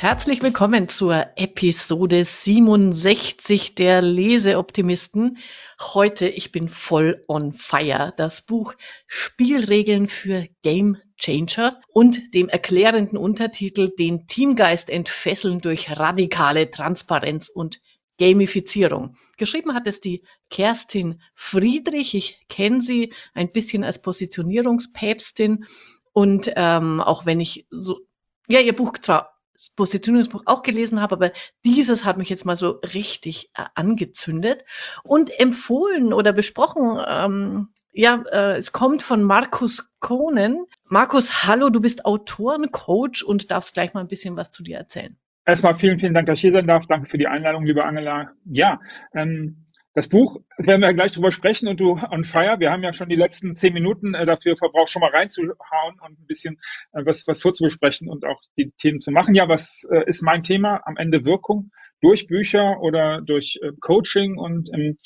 Herzlich willkommen zur Episode 67 der Leseoptimisten. Heute, ich bin voll on fire. Das Buch Spielregeln für Game Changer und dem erklärenden Untertitel Den Teamgeist entfesseln durch radikale Transparenz und Gamifizierung. Geschrieben hat es die Kerstin Friedrich. Ich kenne sie ein bisschen als Positionierungspäpstin und ähm, auch wenn ich so, ja, ihr Buch zwar das Positionierungsbuch auch gelesen habe, aber dieses hat mich jetzt mal so richtig äh, angezündet und empfohlen oder besprochen. Ähm, ja, äh, es kommt von Markus Kohnen. Markus, hallo, du bist Autorencoach und darfst gleich mal ein bisschen was zu dir erzählen. Erstmal vielen, vielen Dank, dass ich hier sein darf. Danke für die Einladung, liebe Angela. Ja, ähm, das Buch werden wir gleich drüber sprechen und du on fire. Wir haben ja schon die letzten zehn Minuten äh, dafür verbraucht, schon mal reinzuhauen und ein bisschen äh, was, was vorzubesprechen und auch die Themen zu machen. Ja, was äh, ist mein Thema? Am Ende Wirkung durch Bücher oder durch Coaching und ähm,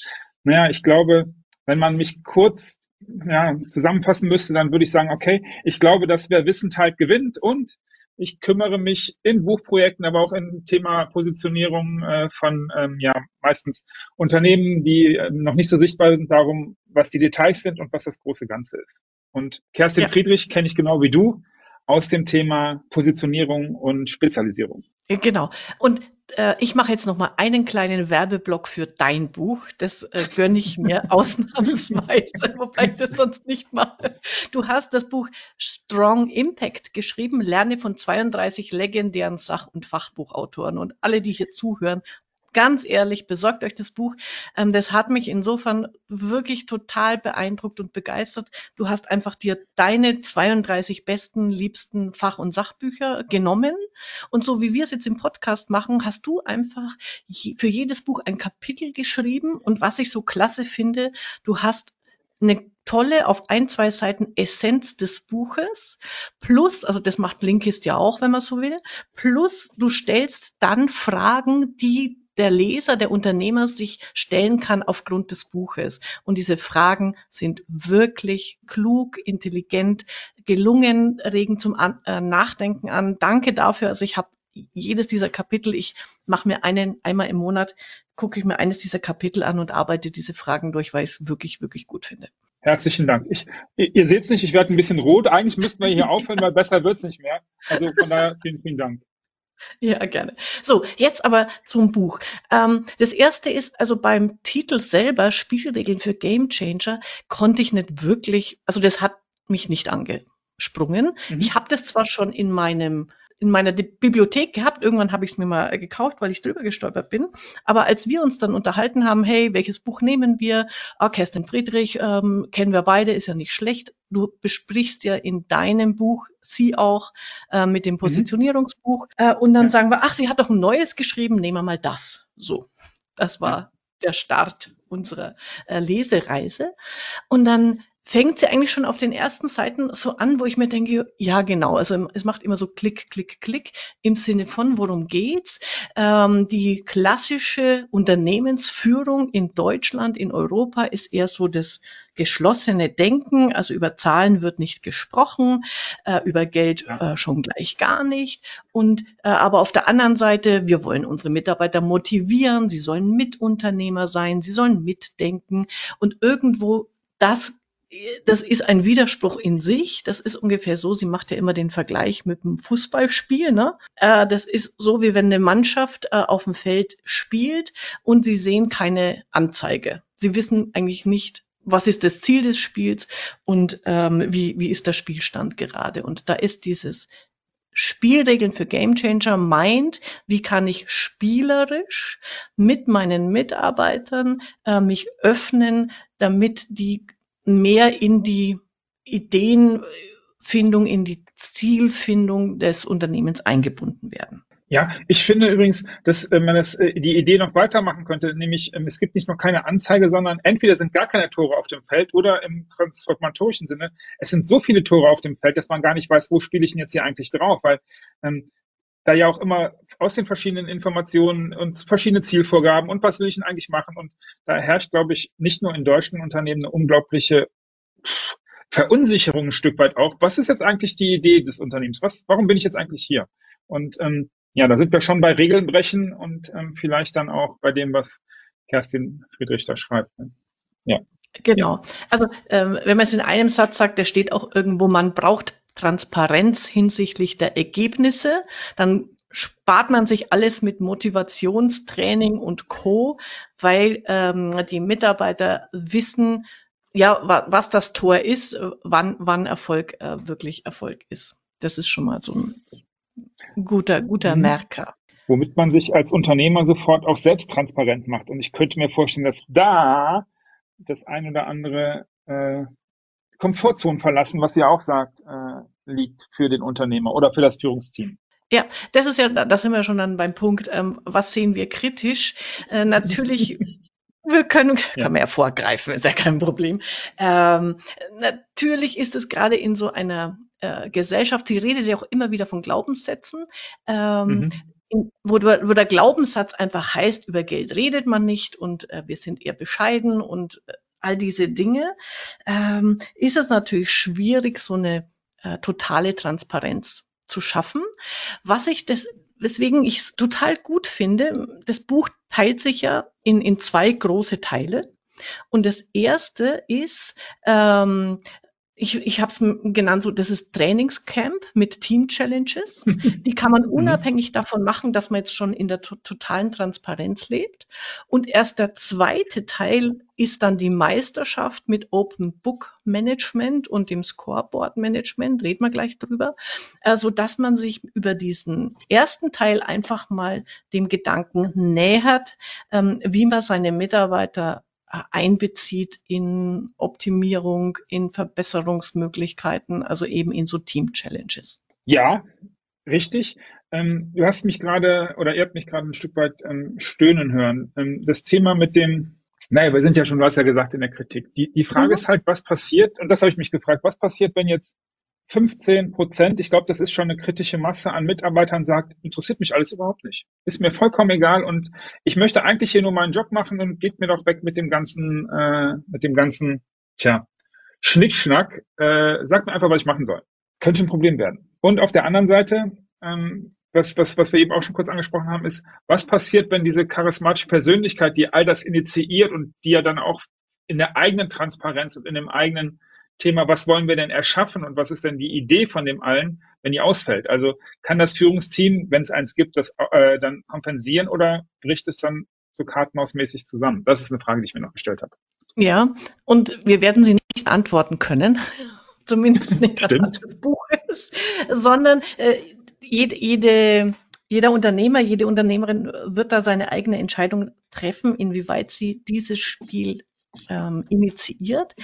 naja, ich glaube, wenn man mich kurz ja, zusammenfassen müsste, dann würde ich sagen, okay, ich glaube, dass wer Wissen teilt, gewinnt und ich kümmere mich in Buchprojekten, aber auch im Thema Positionierung äh, von ähm, ja meistens Unternehmen, die äh, noch nicht so sichtbar sind, darum, was die Details sind und was das große Ganze ist. Und Kerstin ja. Friedrich kenne ich genau wie du aus dem Thema Positionierung und Spezialisierung. Genau. Und äh, ich mache jetzt noch mal einen kleinen Werbeblock für dein Buch. Das äh, gönne ich mir ausnahmsweise, wobei ich das sonst nicht mache. Du hast das Buch Strong Impact geschrieben, lerne von 32 legendären Sach- und Fachbuchautoren. Und alle, die hier zuhören, ganz ehrlich, besorgt euch das Buch. Ähm, das hat mich insofern wirklich total beeindruckt und begeistert. Du hast einfach dir deine 32 besten, liebsten Fach- und Sachbücher genommen. Und so wie wir es jetzt im Podcast machen, hast du einfach für jedes Buch ein Kapitel geschrieben. Und was ich so klasse finde, du hast eine tolle auf ein, zwei Seiten Essenz des Buches plus, also das macht Blinkist ja auch, wenn man so will, plus du stellst dann Fragen, die der Leser, der Unternehmer sich stellen kann aufgrund des Buches. Und diese Fragen sind wirklich klug, intelligent, gelungen, regen zum an äh, Nachdenken an. Danke dafür. Also ich habe jedes dieser Kapitel, ich mache mir einen einmal im Monat, gucke ich mir eines dieser Kapitel an und arbeite diese Fragen durch, weil ich es wirklich, wirklich gut finde. Herzlichen Dank. Ich, ihr seht es nicht, ich werde ein bisschen rot. Eigentlich müssten wir hier aufhören, weil besser wird's nicht mehr. Also von daher vielen, vielen Dank. Ja, gerne. So, jetzt aber zum Buch. Ähm, das erste ist, also beim Titel selber, Spielregeln für Game Changer, konnte ich nicht wirklich, also das hat mich nicht angesprungen. Mhm. Ich habe das zwar schon in meinem in meiner Bibliothek gehabt. Irgendwann habe ich es mir mal gekauft, weil ich drüber gestolpert bin. Aber als wir uns dann unterhalten haben, hey, welches Buch nehmen wir? Ah, Kerstin Friedrich, ähm, kennen wir beide, ist ja nicht schlecht. Du besprichst ja in deinem Buch sie auch äh, mit dem mhm. Positionierungsbuch. Mhm. Äh, und dann ja. sagen wir, ach, sie hat doch ein neues geschrieben, nehmen wir mal das. So, das war ja. der Start unserer äh, Lesereise. Und dann fängt sie eigentlich schon auf den ersten Seiten so an, wo ich mir denke, ja genau, also es macht immer so Klick, Klick, Klick im Sinne von, worum geht's? Ähm, die klassische Unternehmensführung in Deutschland, in Europa ist eher so das geschlossene Denken, also über Zahlen wird nicht gesprochen, äh, über Geld äh, schon gleich gar nicht. Und äh, aber auf der anderen Seite, wir wollen unsere Mitarbeiter motivieren, sie sollen Mitunternehmer sein, sie sollen mitdenken. Und irgendwo das das ist ein Widerspruch in sich. Das ist ungefähr so, sie macht ja immer den Vergleich mit dem Fußballspiel. Ne? Äh, das ist so, wie wenn eine Mannschaft äh, auf dem Feld spielt und sie sehen keine Anzeige. Sie wissen eigentlich nicht, was ist das Ziel des Spiels und ähm, wie, wie ist der Spielstand gerade. Und da ist dieses Spielregeln für Gamechanger meint, wie kann ich spielerisch mit meinen Mitarbeitern äh, mich öffnen, damit die mehr in die Ideenfindung, in die Zielfindung des Unternehmens eingebunden werden. Ja, ich finde übrigens, dass äh, man das, äh, die Idee noch weitermachen könnte, nämlich ähm, es gibt nicht nur keine Anzeige, sondern entweder sind gar keine Tore auf dem Feld oder im transformatorischen Sinne, es sind so viele Tore auf dem Feld, dass man gar nicht weiß, wo spiele ich denn jetzt hier eigentlich drauf, weil ähm, da ja auch immer aus den verschiedenen Informationen und verschiedene Zielvorgaben und was will ich denn eigentlich machen und da herrscht, glaube ich, nicht nur in deutschen Unternehmen eine unglaubliche Verunsicherung ein Stück weit auch. Was ist jetzt eigentlich die Idee des Unternehmens? Was, warum bin ich jetzt eigentlich hier? Und ähm, ja, da sind wir schon bei Regeln brechen und ähm, vielleicht dann auch bei dem, was Kerstin Friedrich da schreibt. Ne? Ja. Genau. Also ähm, wenn man es in einem Satz sagt, der steht auch irgendwo, man braucht Transparenz hinsichtlich der Ergebnisse, dann spart man sich alles mit Motivationstraining und Co, weil ähm, die Mitarbeiter wissen, ja, wa was das Tor ist, wann, wann Erfolg äh, wirklich Erfolg ist. Das ist schon mal so ein guter, guter mhm. Merker. Womit man sich als Unternehmer sofort auch selbst transparent macht. Und ich könnte mir vorstellen, dass da das ein oder andere äh, Komfortzone verlassen, was ihr auch sagt, äh, liegt für den Unternehmer oder für das Führungsteam. Ja, das ist ja, da sind wir schon dann beim Punkt, ähm, was sehen wir kritisch? Äh, natürlich, wir können, ja. kann man ja vorgreifen, ist ja kein Problem. Ähm, natürlich ist es gerade in so einer äh, Gesellschaft, sie redet ja auch immer wieder von Glaubenssätzen, ähm, mhm. in, wo, wo, der Glaubenssatz einfach heißt, über Geld redet man nicht und äh, wir sind eher bescheiden und äh, all diese Dinge, ähm, ist es natürlich schwierig, so eine äh, totale Transparenz zu schaffen. Was ich das, weswegen ich es total gut finde, das Buch teilt sich ja in, in zwei große Teile. Und das erste ist ähm, ich, ich habe es genannt, so das ist Trainingscamp mit Team Challenges. Die kann man mhm. unabhängig davon machen, dass man jetzt schon in der to totalen Transparenz lebt. Und erst der zweite Teil ist dann die Meisterschaft mit Open Book Management und dem Scoreboard Management. Reden wir gleich drüber. Also, dass man sich über diesen ersten Teil einfach mal dem Gedanken nähert, ähm, wie man seine Mitarbeiter einbezieht in Optimierung, in Verbesserungsmöglichkeiten, also eben in so Team-Challenges. Ja, richtig. Ähm, du hast mich gerade oder ihr habt mich gerade ein Stück weit ähm, stöhnen hören. Ähm, das Thema mit dem, naja, wir sind ja schon, du hast ja gesagt in der Kritik. Die, die Frage mhm. ist halt, was passiert, und das habe ich mich gefragt, was passiert, wenn jetzt 15 Prozent, ich glaube, das ist schon eine kritische Masse an Mitarbeitern, sagt, interessiert mich alles überhaupt nicht. Ist mir vollkommen egal und ich möchte eigentlich hier nur meinen Job machen und geht mir doch weg mit dem ganzen, äh, mit dem ganzen, tja, Schnickschnack. Äh, sagt mir einfach, was ich machen soll. Könnte ein Problem werden. Und auf der anderen Seite, ähm, was, was, was wir eben auch schon kurz angesprochen haben, ist, was passiert, wenn diese charismatische Persönlichkeit, die all das initiiert und die ja dann auch in der eigenen Transparenz und in dem eigenen Thema, was wollen wir denn erschaffen und was ist denn die Idee von dem allen, wenn die ausfällt? Also kann das Führungsteam, wenn es eins gibt, das äh, dann kompensieren oder bricht es dann so kartenhausmäßig zusammen? Das ist eine Frage, die ich mir noch gestellt habe. Ja, und wir werden sie nicht antworten können, zumindest nicht, was das Buch ist, sondern äh, jede, jede, jeder Unternehmer, jede Unternehmerin wird da seine eigene Entscheidung treffen, inwieweit sie dieses Spiel ähm, initiiert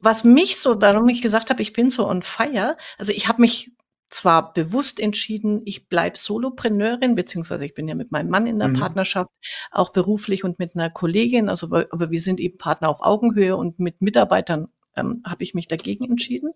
was mich so, warum ich gesagt habe, ich bin so on fire, also ich habe mich zwar bewusst entschieden, ich bleib Solopreneurin, beziehungsweise ich bin ja mit meinem Mann in der mhm. Partnerschaft, auch beruflich und mit einer Kollegin, also aber wir sind eben Partner auf Augenhöhe und mit Mitarbeitern ähm, habe ich mich dagegen entschieden.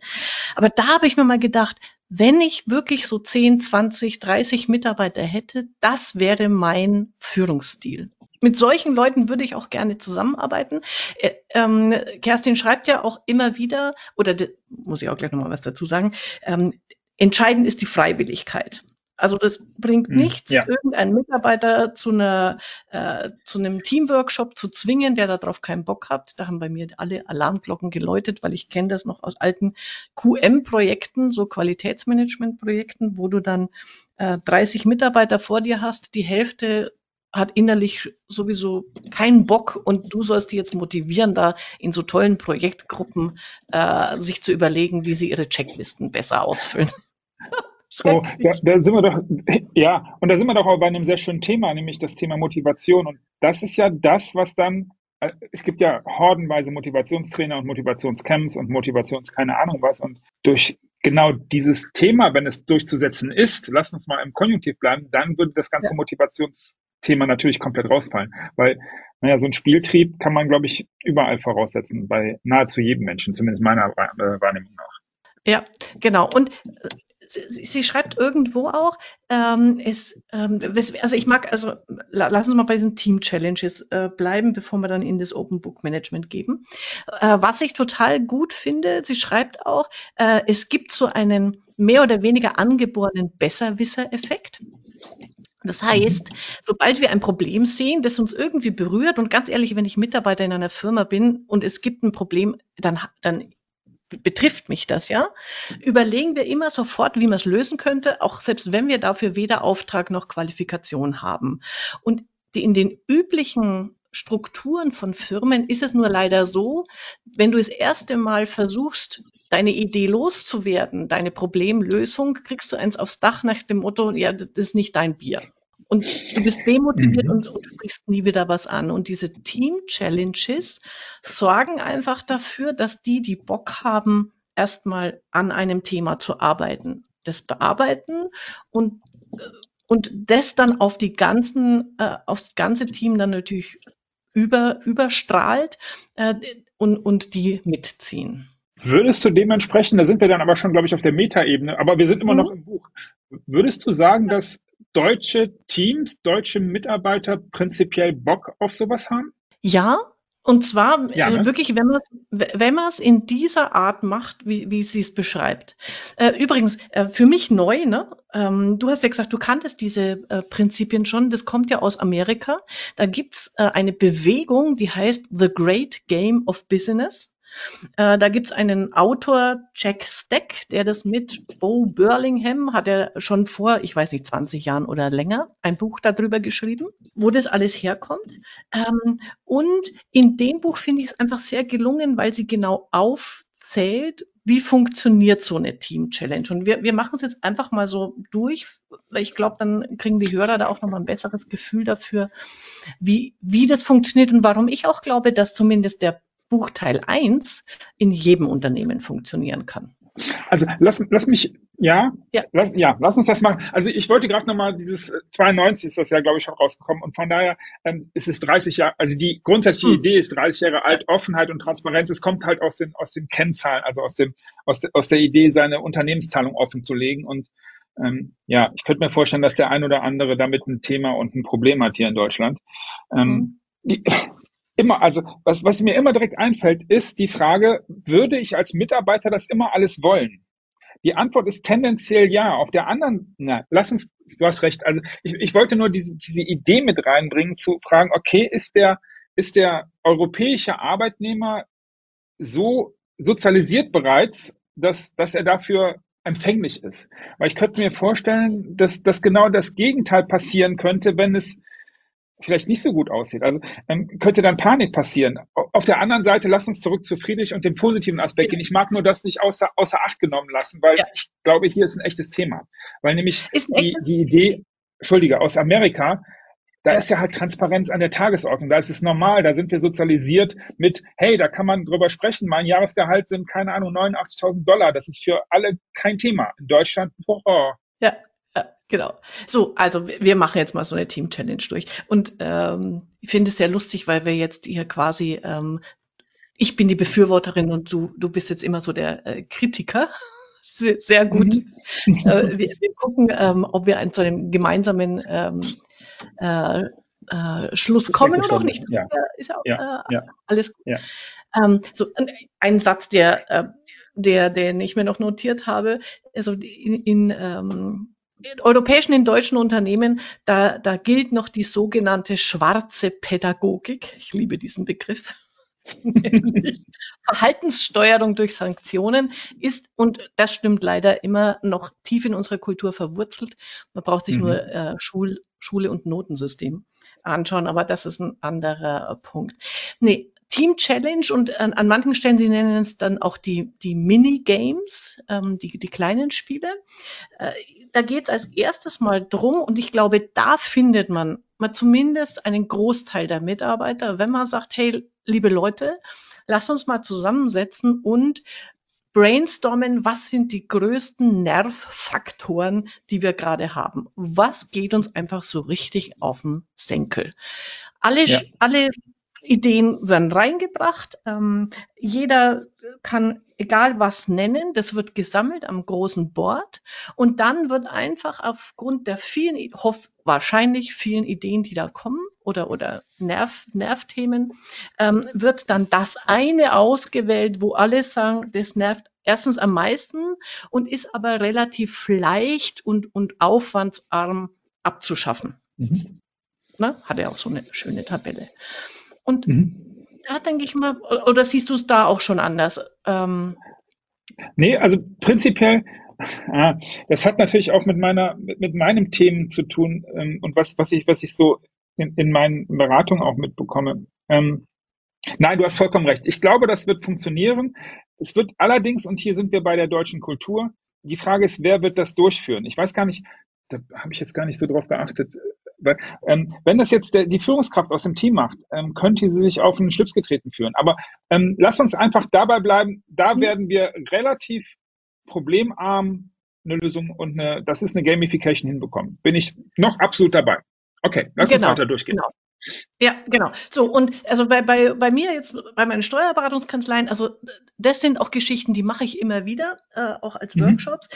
Aber da habe ich mir mal gedacht, wenn ich wirklich so 10, 20, 30 Mitarbeiter hätte, das wäre mein Führungsstil mit solchen Leuten würde ich auch gerne zusammenarbeiten. Äh, ähm, Kerstin schreibt ja auch immer wieder, oder de, muss ich auch gleich nochmal was dazu sagen, ähm, entscheidend ist die Freiwilligkeit. Also das bringt hm, nichts, ja. irgendeinen Mitarbeiter zu, einer, äh, zu einem Teamworkshop zu zwingen, der darauf keinen Bock hat. Da haben bei mir alle Alarmglocken geläutet, weil ich kenne das noch aus alten QM-Projekten, so Qualitätsmanagement-Projekten, wo du dann äh, 30 Mitarbeiter vor dir hast, die Hälfte hat innerlich sowieso keinen Bock und du sollst die jetzt motivieren, da in so tollen Projektgruppen äh, sich zu überlegen, wie sie ihre Checklisten besser ausfüllen. so, da, da sind wir doch, ja, und da sind wir doch auch bei einem sehr schönen Thema, nämlich das Thema Motivation. Und das ist ja das, was dann, äh, es gibt ja hordenweise Motivationstrainer und Motivationscamps und Motivations keine Ahnung was. Und durch genau dieses Thema, wenn es durchzusetzen ist, lass uns mal im Konjunktiv bleiben, dann würde das ganze ja. Motivations Thema natürlich komplett rausfallen. Weil, naja, so ein Spieltrieb kann man, glaube ich, überall voraussetzen, bei nahezu jedem Menschen, zumindest meiner äh, Wahrnehmung nach. Ja, genau. Und äh, sie, sie schreibt irgendwo auch, ähm, es, ähm, also ich mag, also lass uns mal bei diesen Team-Challenges äh, bleiben, bevor wir dann in das Open Book Management geben. Äh, was ich total gut finde, sie schreibt auch, äh, es gibt so einen mehr oder weniger angeborenen Besserwisser-Effekt. Das heißt, sobald wir ein Problem sehen, das uns irgendwie berührt, und ganz ehrlich, wenn ich Mitarbeiter in einer Firma bin und es gibt ein Problem, dann, dann betrifft mich das ja, überlegen wir immer sofort, wie man es lösen könnte, auch selbst wenn wir dafür weder Auftrag noch Qualifikation haben. Und die, in den üblichen Strukturen von Firmen ist es nur leider so, wenn du das erste Mal versuchst, deine Idee loszuwerden, deine Problemlösung, kriegst du eins aufs Dach nach dem Motto, ja, das ist nicht dein Bier. Und du bist demotiviert mhm. und, und sprichst nie wieder was an. Und diese Team-Challenges sorgen einfach dafür, dass die, die Bock haben, erstmal an einem Thema zu arbeiten, das bearbeiten und, und das dann auf die ganzen, äh, aufs ganze Team dann natürlich über, überstrahlt äh, und, und die mitziehen. Würdest du dementsprechend, da sind wir dann aber schon, glaube ich, auf der Metaebene, aber wir sind immer mhm. noch im Buch. Würdest du sagen, dass deutsche Teams, deutsche Mitarbeiter prinzipiell Bock auf sowas haben? Ja, und zwar ja, ne? wirklich, wenn man wenn man es in dieser Art macht, wie, wie sie es beschreibt. Äh, übrigens, äh, für mich neu, ne? Ähm, du hast ja gesagt, du kanntest diese äh, Prinzipien schon. Das kommt ja aus Amerika. Da gibt's äh, eine Bewegung, die heißt The Great Game of Business. Äh, da gibt's einen Autor, Jack Stack, der das mit Bo Burlingham, hat er schon vor, ich weiß nicht, 20 Jahren oder länger, ein Buch darüber geschrieben, wo das alles herkommt. Ähm, und in dem Buch finde ich es einfach sehr gelungen, weil sie genau aufzählt, wie funktioniert so eine Team-Challenge? Und wir, wir machen es jetzt einfach mal so durch, weil ich glaube, dann kriegen die Hörer da auch nochmal ein besseres Gefühl dafür, wie, wie das funktioniert und warum ich auch glaube, dass zumindest der Buchteil 1 in jedem Unternehmen funktionieren kann. Also lass, lass mich, ja, ja. Lass, ja, lass uns das machen. Also ich wollte gerade nochmal dieses 92 äh, ist das ja, glaube ich, schon rausgekommen und von daher ähm, ist es 30 Jahre, also die grundsätzliche hm. Idee ist 30 Jahre alt, Offenheit und Transparenz, es kommt halt aus den, aus den Kennzahlen, also aus dem, aus, de, aus der Idee, seine Unternehmenszahlung offen zu legen und ähm, ja, ich könnte mir vorstellen, dass der ein oder andere damit ein Thema und ein Problem hat hier in Deutschland. Ähm, hm. die, immer, also was, was mir immer direkt einfällt, ist die Frage, würde ich als Mitarbeiter das immer alles wollen? Die Antwort ist tendenziell ja. Auf der anderen, na, lass uns, du hast recht. Also ich, ich wollte nur diese, diese Idee mit reinbringen, zu fragen, okay, ist der, ist der europäische Arbeitnehmer so sozialisiert bereits, dass, dass er dafür empfänglich ist. Weil ich könnte mir vorstellen, dass, dass genau das Gegenteil passieren könnte, wenn es vielleicht nicht so gut aussieht. Also ähm, könnte dann Panik passieren. Auf der anderen Seite, lass uns zurück zu Friedrich und dem positiven Aspekt gehen. Ich mag nur das nicht außer, außer Acht genommen lassen, weil ja. ich glaube, hier ist ein echtes Thema. Weil nämlich die, die Idee, Entschuldige, aus Amerika, da ist ja halt Transparenz an der Tagesordnung. Da ist es normal. Da sind wir sozialisiert mit, hey, da kann man drüber sprechen. Mein Jahresgehalt sind, keine Ahnung, 89.000 Dollar. Das ist für alle kein Thema. In Deutschland, oh. Ja, Genau. So, also wir machen jetzt mal so eine Team-Challenge durch. Und ähm, ich finde es sehr lustig, weil wir jetzt hier quasi, ähm, ich bin die Befürworterin und du, du bist jetzt immer so der äh, Kritiker. Sehr, sehr gut. Mhm. äh, wir, wir, gucken, ähm, ob wir zu einem gemeinsamen ähm, äh, äh, Schluss kommen oder noch nicht. Ja. Ist ja, ja, äh, ja. alles gut. Ja. Ähm, so, ein Satz, der, äh, der, den ich mir noch notiert habe, also in, in ähm, europäischen, in deutschen Unternehmen, da, da gilt noch die sogenannte schwarze Pädagogik. Ich liebe diesen Begriff. Verhaltenssteuerung durch Sanktionen ist, und das stimmt leider immer noch tief in unserer Kultur verwurzelt. Man braucht sich mhm. nur äh, Schul, Schule und Notensystem anschauen, aber das ist ein anderer Punkt. Nee, Team Challenge und an, an, manchen Stellen, Sie nennen es dann auch die, die Mini-Games, ähm, die, die kleinen Spiele. Äh, da geht es als erstes mal drum und ich glaube, da findet man mal zumindest einen Großteil der Mitarbeiter, wenn man sagt, hey, liebe Leute, lass uns mal zusammensetzen und brainstormen, was sind die größten Nervfaktoren, die wir gerade haben? Was geht uns einfach so richtig auf den Senkel? Alle, ja. alle Ideen werden reingebracht. Ähm, jeder kann egal was nennen. Das wird gesammelt am großen Board und dann wird einfach aufgrund der vielen, hoff, wahrscheinlich vielen Ideen, die da kommen oder, oder Nerv, Nervthemen, ähm, wird dann das eine ausgewählt, wo alle sagen, das nervt erstens am meisten und ist aber relativ leicht und, und aufwandsarm abzuschaffen. Mhm. Na, hat er auch so eine schöne Tabelle. Und mhm. da denke ich mal, oder siehst du es da auch schon anders? Ähm, nee, also prinzipiell, ah, das hat natürlich auch mit meiner, mit, mit meinem Themen zu tun ähm, und was, was ich, was ich so in, in meinen Beratungen auch mitbekomme. Ähm, nein, du hast vollkommen recht. Ich glaube, das wird funktionieren. Es wird allerdings, und hier sind wir bei der deutschen Kultur, die Frage ist, wer wird das durchführen? Ich weiß gar nicht, da habe ich jetzt gar nicht so drauf geachtet. Ähm, wenn das jetzt der, die Führungskraft aus dem Team macht, ähm, könnte sie sich auf einen Schlips getreten führen. Aber ähm, lass uns einfach dabei bleiben. Da mhm. werden wir relativ problemarm eine Lösung und eine, das ist eine Gamification hinbekommen. Bin ich noch absolut dabei. Okay, lass genau, uns weiter durchgehen. Genau. Ja, genau. So, und also bei, bei, bei mir jetzt, bei meinen Steuerberatungskanzleien, also das sind auch Geschichten, die mache ich immer wieder, äh, auch als mhm. Workshops.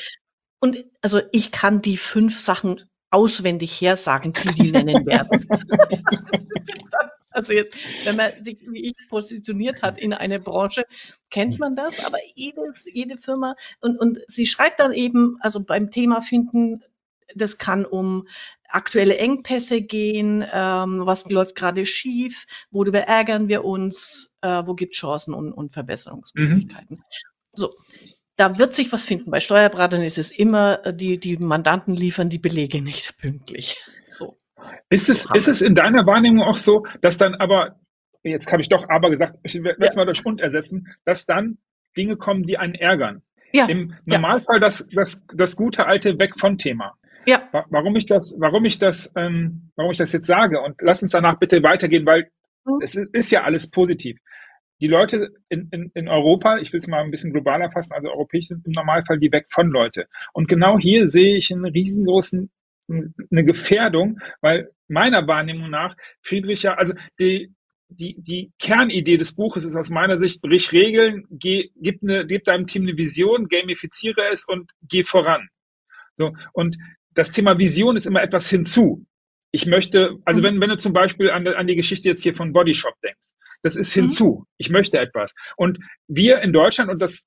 Und also ich kann die fünf Sachen auswendig hersagen, die die nennen werden. also jetzt, wenn man sich wie ich positioniert hat in eine Branche, kennt man das, aber jedes, jede Firma und, und sie schreibt dann eben, also beim Thema finden, das kann um aktuelle Engpässe gehen, ähm, was läuft gerade schief, worüber ärgern wir uns, äh, wo gibt Chancen und, und Verbesserungsmöglichkeiten. Mhm. So, da wird sich was finden. Bei Steuerberatern ist es immer, äh, die, die Mandanten liefern die Belege nicht pünktlich. So. Ist es, ist es in deiner Wahrnehmung auch so, dass dann aber, jetzt habe ich doch aber gesagt, ich werde es ja. mal durch und ersetzen, dass dann Dinge kommen, die einen ärgern? Ja. Im Normalfall ja. das, das, das gute alte Weg von Thema. Ja. Warum ich das, warum ich das, ähm, warum ich das jetzt sage und lass uns danach bitte weitergehen, weil mhm. es ist, ist ja alles positiv. Die Leute in, in, in Europa, ich will es mal ein bisschen globaler fassen, also europäisch sind im Normalfall die weg von Leute. Und genau hier sehe ich einen riesengroßen eine Gefährdung, weil meiner Wahrnehmung nach Friedrich ja, also die, die, die Kernidee des Buches ist aus meiner Sicht, brich Regeln, geh, gib, eine, gib deinem Team eine Vision, gamifiziere es und geh voran. So, und das Thema Vision ist immer etwas hinzu. Ich möchte, also mhm. wenn, wenn du zum Beispiel an, an die Geschichte jetzt hier von Bodyshop denkst, das ist mhm. hinzu. Mhm. Ich möchte etwas. Und wir in Deutschland, und das,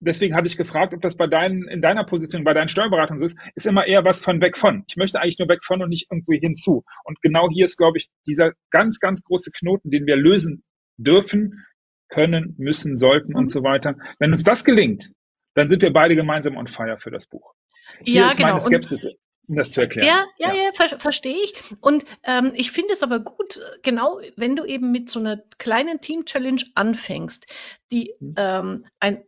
deswegen hatte ich gefragt, ob das bei deinen, in deiner Position, bei deinen Steuerberatern so ist, ist immer eher was von weg von. Ich möchte eigentlich nur weg von und nicht irgendwie hinzu. Und genau hier ist, glaube ich, dieser ganz, ganz große Knoten, den wir lösen dürfen, können, müssen, sollten mhm. und so weiter. Wenn uns das gelingt, dann sind wir beide gemeinsam on fire für das Buch. Hier ja, ist genau. meine Skepsis. Und um das zu erklären. Ja, ja, ja, ja ver verstehe ich. Und ähm, ich finde es aber gut, genau, wenn du eben mit so einer kleinen Team-Challenge anfängst, die mhm. ähm, ein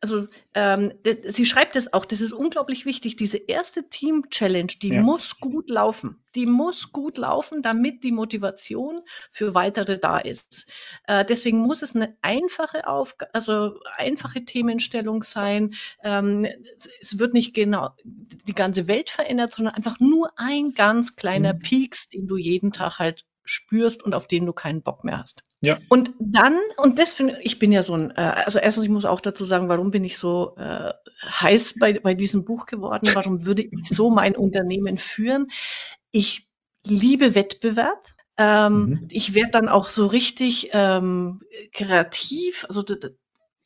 also ähm, sie schreibt es auch, das ist unglaublich wichtig, diese erste Team-Challenge, die ja. muss gut laufen. Die muss gut laufen, damit die Motivation für weitere da ist. Äh, deswegen muss es eine einfache Aufgabe, also einfache Themenstellung sein. Ähm, es, es, wird nicht genau die ganze Welt verändert, sondern einfach nur ein ganz kleiner mhm. Peaks, den du jeden Tag halt spürst und auf den du keinen Bock mehr hast. Ja. Und dann, und das finde ich bin ja so ein, äh, also erstens, ich muss auch dazu sagen, warum bin ich so äh, heiß bei, bei diesem Buch geworden? Warum würde ich so mein Unternehmen führen? Ich liebe Wettbewerb. Ähm, mhm. Ich werde dann auch so richtig ähm, kreativ. Also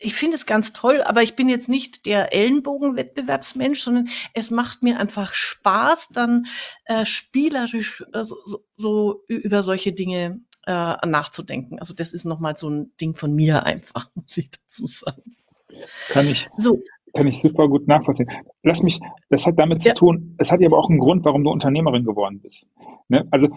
ich finde es ganz toll, aber ich bin jetzt nicht der Ellenbogenwettbewerbsmensch, sondern es macht mir einfach Spaß, dann äh, spielerisch äh, so, so über solche Dinge äh, nachzudenken. Also das ist nochmal so ein Ding von mir einfach, muss ich dazu sagen. Kann ich, so. Kann ich super gut nachvollziehen. Lass mich, das hat damit ja. zu tun, es hat ja aber auch einen Grund, warum du Unternehmerin geworden bist. Ne? Also,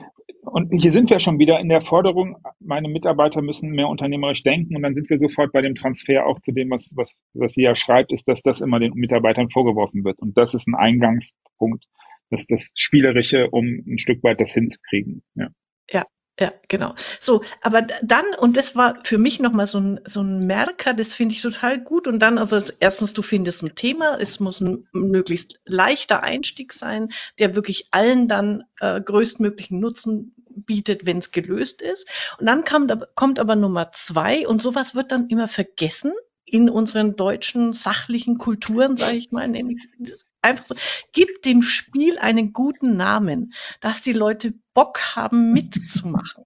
und hier sind wir schon wieder in der Forderung, meine Mitarbeiter müssen mehr unternehmerisch denken und dann sind wir sofort bei dem Transfer auch zu dem, was, was, was sie ja schreibt, ist, dass das immer den Mitarbeitern vorgeworfen wird. Und das ist ein Eingangspunkt, das, das Spielerische, um ein Stück weit das hinzukriegen. Ja. Ja, ja, genau. So, aber dann, und das war für mich nochmal so ein, so ein Merker, das finde ich total gut. Und dann, also erstens, du findest ein Thema, es muss ein möglichst leichter Einstieg sein, der wirklich allen dann äh, größtmöglichen Nutzen bietet, wenn es gelöst ist. Und dann kommt, kommt aber Nummer zwei, und sowas wird dann immer vergessen in unseren deutschen sachlichen Kulturen, sage ich mal, nämlich einfach so, gib dem Spiel einen guten Namen, dass die Leute Bock haben mitzumachen.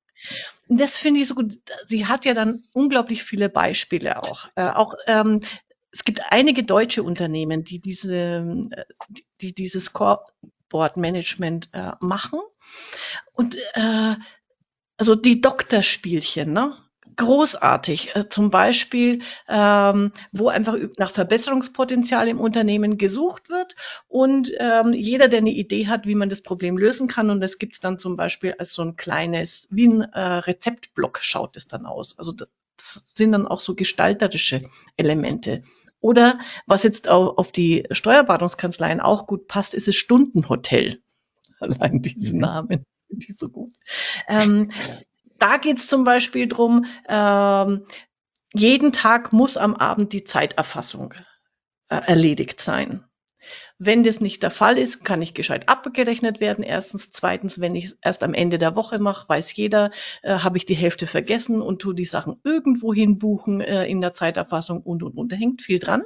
Und das finde ich so gut. Sie hat ja dann unglaublich viele Beispiele auch. Äh, auch ähm, es gibt einige deutsche Unternehmen, die diese, die, die dieses Core Whiteboard-Management äh, machen. Und äh, also die Doktorspielchen, ne? Großartig. Äh, zum Beispiel, ähm, wo einfach nach Verbesserungspotenzial im Unternehmen gesucht wird und ähm, jeder, der eine Idee hat, wie man das Problem lösen kann und das gibt's dann zum Beispiel als so ein kleines, wie ein äh, Rezeptblock schaut es dann aus. Also das sind dann auch so gestalterische Elemente. Oder was jetzt auf, auf die Steuerberatungskanzleien auch gut passt, ist das Stundenhotel. Allein diese mhm. Namen, die so gut. Ähm, da geht es zum Beispiel drum, ähm, jeden Tag muss am Abend die Zeiterfassung äh, erledigt sein. Wenn das nicht der Fall ist, kann ich gescheit abgerechnet werden. Erstens. Zweitens, wenn ich es erst am Ende der Woche mache, weiß jeder, äh, habe ich die Hälfte vergessen und tu die Sachen irgendwo hin buchen äh, in der Zeiterfassung und, und, und. Da hängt viel dran.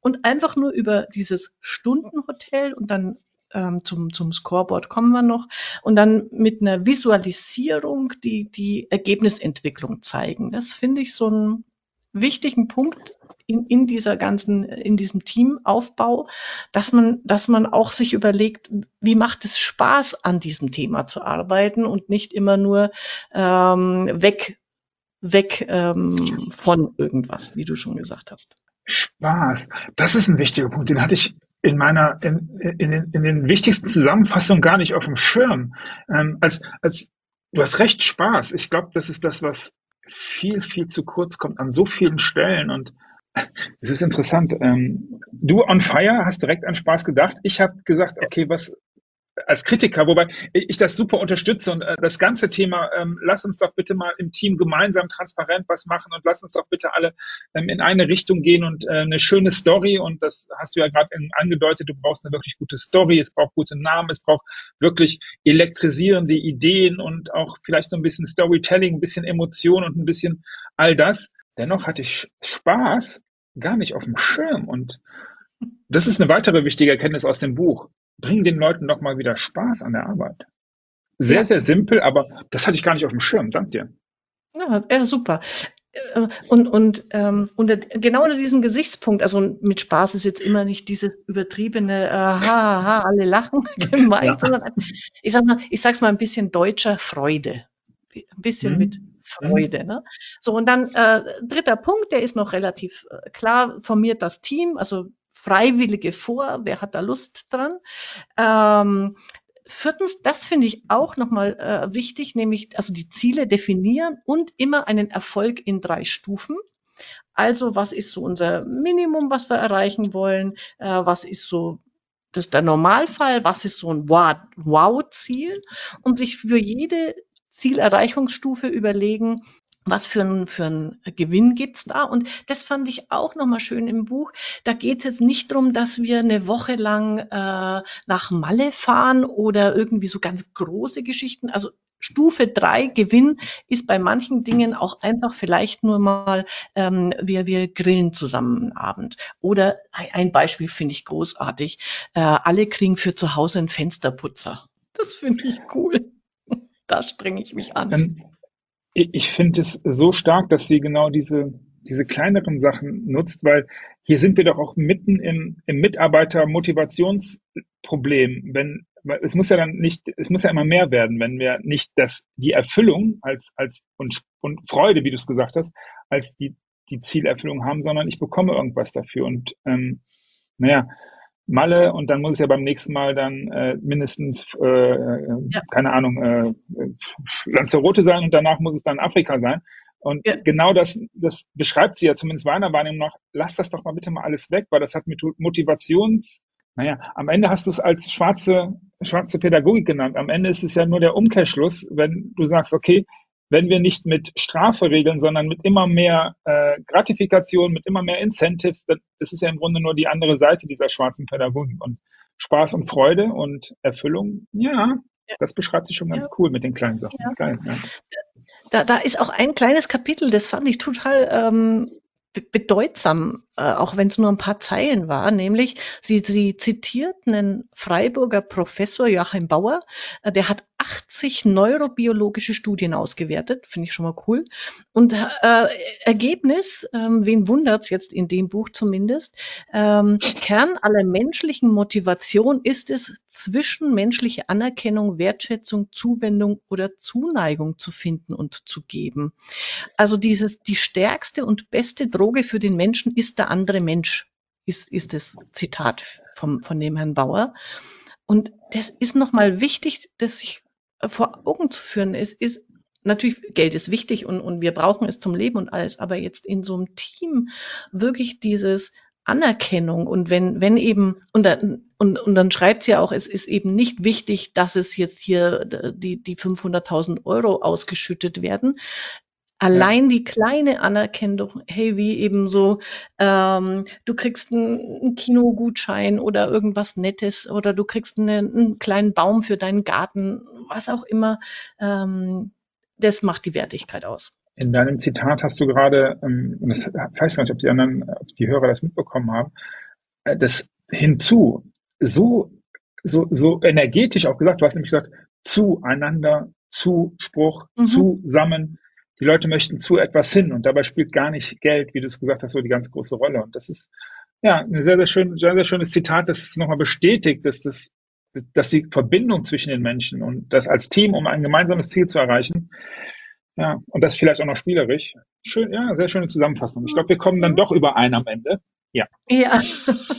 Und einfach nur über dieses Stundenhotel und dann ähm, zum, zum Scoreboard kommen wir noch. Und dann mit einer Visualisierung die, die Ergebnisentwicklung zeigen. Das finde ich so einen wichtigen Punkt in, in dieser ganzen, in diesem Teamaufbau, dass man, dass man auch sich überlegt, wie macht es Spaß, an diesem Thema zu arbeiten und nicht immer nur ähm, weg, weg ähm, von irgendwas, wie du schon gesagt hast. Spaß, das ist ein wichtiger Punkt. Den hatte ich in meiner, in, in, den, in den wichtigsten Zusammenfassungen gar nicht auf dem Schirm. Ähm, als, als, du hast recht, Spaß. Ich glaube, das ist das, was viel, viel zu kurz kommt an so vielen Stellen und es ist interessant. Ähm, du on fire hast direkt an Spaß gedacht. Ich habe gesagt, okay, was als Kritiker, wobei ich das super unterstütze und äh, das ganze Thema, ähm, lass uns doch bitte mal im Team gemeinsam transparent was machen und lass uns doch bitte alle ähm, in eine Richtung gehen und äh, eine schöne Story. Und das hast du ja gerade angedeutet, du brauchst eine wirklich gute Story, es braucht gute Namen, es braucht wirklich elektrisierende Ideen und auch vielleicht so ein bisschen Storytelling, ein bisschen Emotion und ein bisschen all das. Dennoch hatte ich Spaß gar nicht auf dem Schirm. Und das ist eine weitere wichtige Erkenntnis aus dem Buch bring den Leuten doch mal wieder Spaß an der Arbeit. Sehr, ja. sehr simpel, aber das hatte ich gar nicht auf dem Schirm. Dank dir. Ja, ja super. Äh, und, und ähm, unter, genau unter diesem Gesichtspunkt, also mit Spaß ist jetzt immer nicht dieses übertriebene, äh, ha, ha, alle lachen gemeint, ja. sondern ich sag mal, ich sag's mal ein bisschen deutscher Freude. Ein bisschen mhm. mit Freude. Ne? So, und dann äh, dritter Punkt, der ist noch relativ äh, klar, formiert das Team, also Freiwillige vor, wer hat da Lust dran. Ähm, viertens, das finde ich auch nochmal äh, wichtig, nämlich also die Ziele definieren und immer einen Erfolg in drei Stufen. Also was ist so unser Minimum, was wir erreichen wollen? Äh, was ist so das ist der Normalfall? Was ist so ein Wow-Ziel? Und sich für jede Zielerreichungsstufe überlegen, was für ein, für ein Gewinn gibt's da? Und das fand ich auch nochmal schön im Buch. Da geht's jetzt nicht drum, dass wir eine Woche lang äh, nach Malle fahren oder irgendwie so ganz große Geschichten. Also Stufe drei Gewinn ist bei manchen Dingen auch einfach vielleicht nur mal, ähm, wir, wir grillen zusammen einen Abend. Oder ein Beispiel finde ich großartig. Äh, alle kriegen für zu Hause einen Fensterputzer. Das finde ich cool. Da strenge ich mich an. Dann ich finde es so stark, dass sie genau diese, diese kleineren Sachen nutzt, weil hier sind wir doch auch mitten im, im Mitarbeiter-Motivationsproblem. Wenn, es muss ja dann nicht, es muss ja immer mehr werden, wenn wir nicht das, die Erfüllung als, als, und, und Freude, wie du es gesagt hast, als die, die Zielerfüllung haben, sondern ich bekomme irgendwas dafür. Und, ähm, naja, Malle und dann muss es ja beim nächsten Mal dann äh, mindestens, äh, äh, ja. keine Ahnung, äh, Lanzarote sein und danach muss es dann Afrika sein. Und ja. genau das, das beschreibt sie ja zumindest meiner Wahrnehmung nach, lass das doch mal bitte mal alles weg, weil das hat mit Motivations, naja, am Ende hast du es als schwarze, schwarze Pädagogik genannt. Am Ende ist es ja nur der Umkehrschluss, wenn du sagst, okay, wenn wir nicht mit Strafe regeln, sondern mit immer mehr äh, Gratifikation, mit immer mehr Incentives, das, das ist ja im Grunde nur die andere Seite dieser schwarzen Pädagogik. Und Spaß und Freude und Erfüllung, ja, ja. das beschreibt sich schon ganz ja. cool mit den kleinen Sachen. Ja. Geil. Da, da ist auch ein kleines Kapitel, das fand ich total ähm, bedeutsam, äh, auch wenn es nur ein paar Zeilen war, nämlich sie, sie zitiert einen Freiburger Professor Joachim Bauer, äh, der hat 80 neurobiologische Studien ausgewertet, finde ich schon mal cool. Und äh, Ergebnis, ähm, wen wundert's jetzt in dem Buch zumindest, ähm, Kern aller menschlichen Motivation ist es, zwischenmenschliche Anerkennung, Wertschätzung, Zuwendung oder Zuneigung zu finden und zu geben. Also dieses, die stärkste und beste Droge für den Menschen ist der andere Mensch, ist, ist das Zitat vom, von dem Herrn Bauer. Und das ist nochmal wichtig, das sich vor Augen zu führen. Es ist natürlich, Geld ist wichtig und, und wir brauchen es zum Leben und alles, aber jetzt in so einem Team wirklich dieses Anerkennung und wenn, wenn eben, und, dann, und, und dann schreibt sie ja auch, es ist eben nicht wichtig, dass es jetzt hier die, die 500.000 Euro ausgeschüttet werden. Allein ja. die kleine Anerkennung, hey, wie eben so, ähm, du kriegst einen, Kinogutschein oder irgendwas Nettes oder du kriegst eine, einen kleinen Baum für deinen Garten, was auch immer, ähm, das macht die Wertigkeit aus. In deinem Zitat hast du gerade, ähm, und das, ich weiß nicht, ob die anderen, ob die Hörer das mitbekommen haben, äh, das hinzu so, so, so energetisch auch gesagt. Du hast nämlich gesagt, zueinander, Zuspruch, mhm. zusammen. Die Leute möchten zu etwas hin und dabei spielt gar nicht Geld, wie du es gesagt hast, so die ganz große Rolle. Und das ist ja ein sehr, sehr schön, sehr, sehr schönes Zitat, das nochmal bestätigt, dass das, dass die Verbindung zwischen den Menschen und das als Team, um ein gemeinsames Ziel zu erreichen, ja, und das vielleicht auch noch spielerisch. Schön, ja, sehr schöne Zusammenfassung. Ich glaube, wir kommen dann doch überein am Ende. Ja. Ja,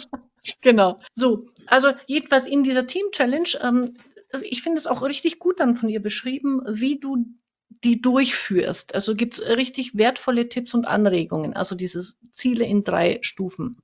genau. So, also jedenfalls in dieser Team Challenge, ähm, also ich finde es auch richtig gut dann von ihr beschrieben, wie du die durchführst. Also gibt es richtig wertvolle Tipps und Anregungen. Also dieses Ziele in drei Stufen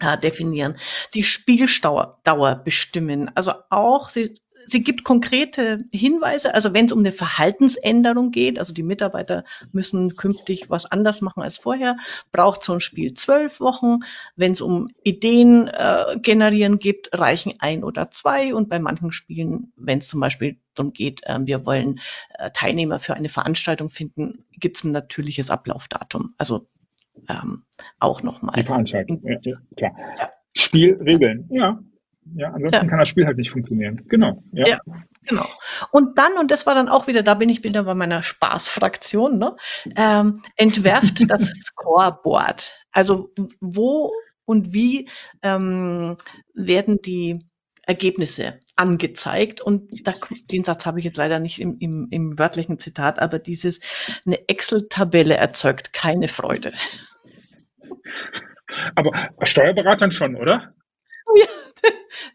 äh, definieren, die Spieldauer Dauer bestimmen. Also auch sie sie gibt konkrete Hinweise, also wenn es um eine Verhaltensänderung geht, also die Mitarbeiter müssen künftig was anders machen als vorher, braucht so ein Spiel zwölf Wochen. Wenn es um Ideen äh, generieren gibt, reichen ein oder zwei. Und bei manchen Spielen, wenn es zum Beispiel darum geht, äh, wir wollen äh, Teilnehmer für eine Veranstaltung finden, gibt es ein natürliches Ablaufdatum. Also ähm, auch nochmal. Die Veranstaltung, ja, klar. Ja. Spielregeln, ja. Ja, ansonsten ja. kann das Spiel halt nicht funktionieren. Genau. Ja. ja. Genau. Und dann, und das war dann auch wieder, da bin ich wieder bei meiner Spaßfraktion, ne, ähm, entwerft das Scoreboard. Also wo und wie ähm, werden die Ergebnisse angezeigt. Und da, den Satz habe ich jetzt leider nicht im, im, im wörtlichen Zitat, aber dieses, eine Excel-Tabelle erzeugt keine Freude. Aber Steuerberatern schon, oder?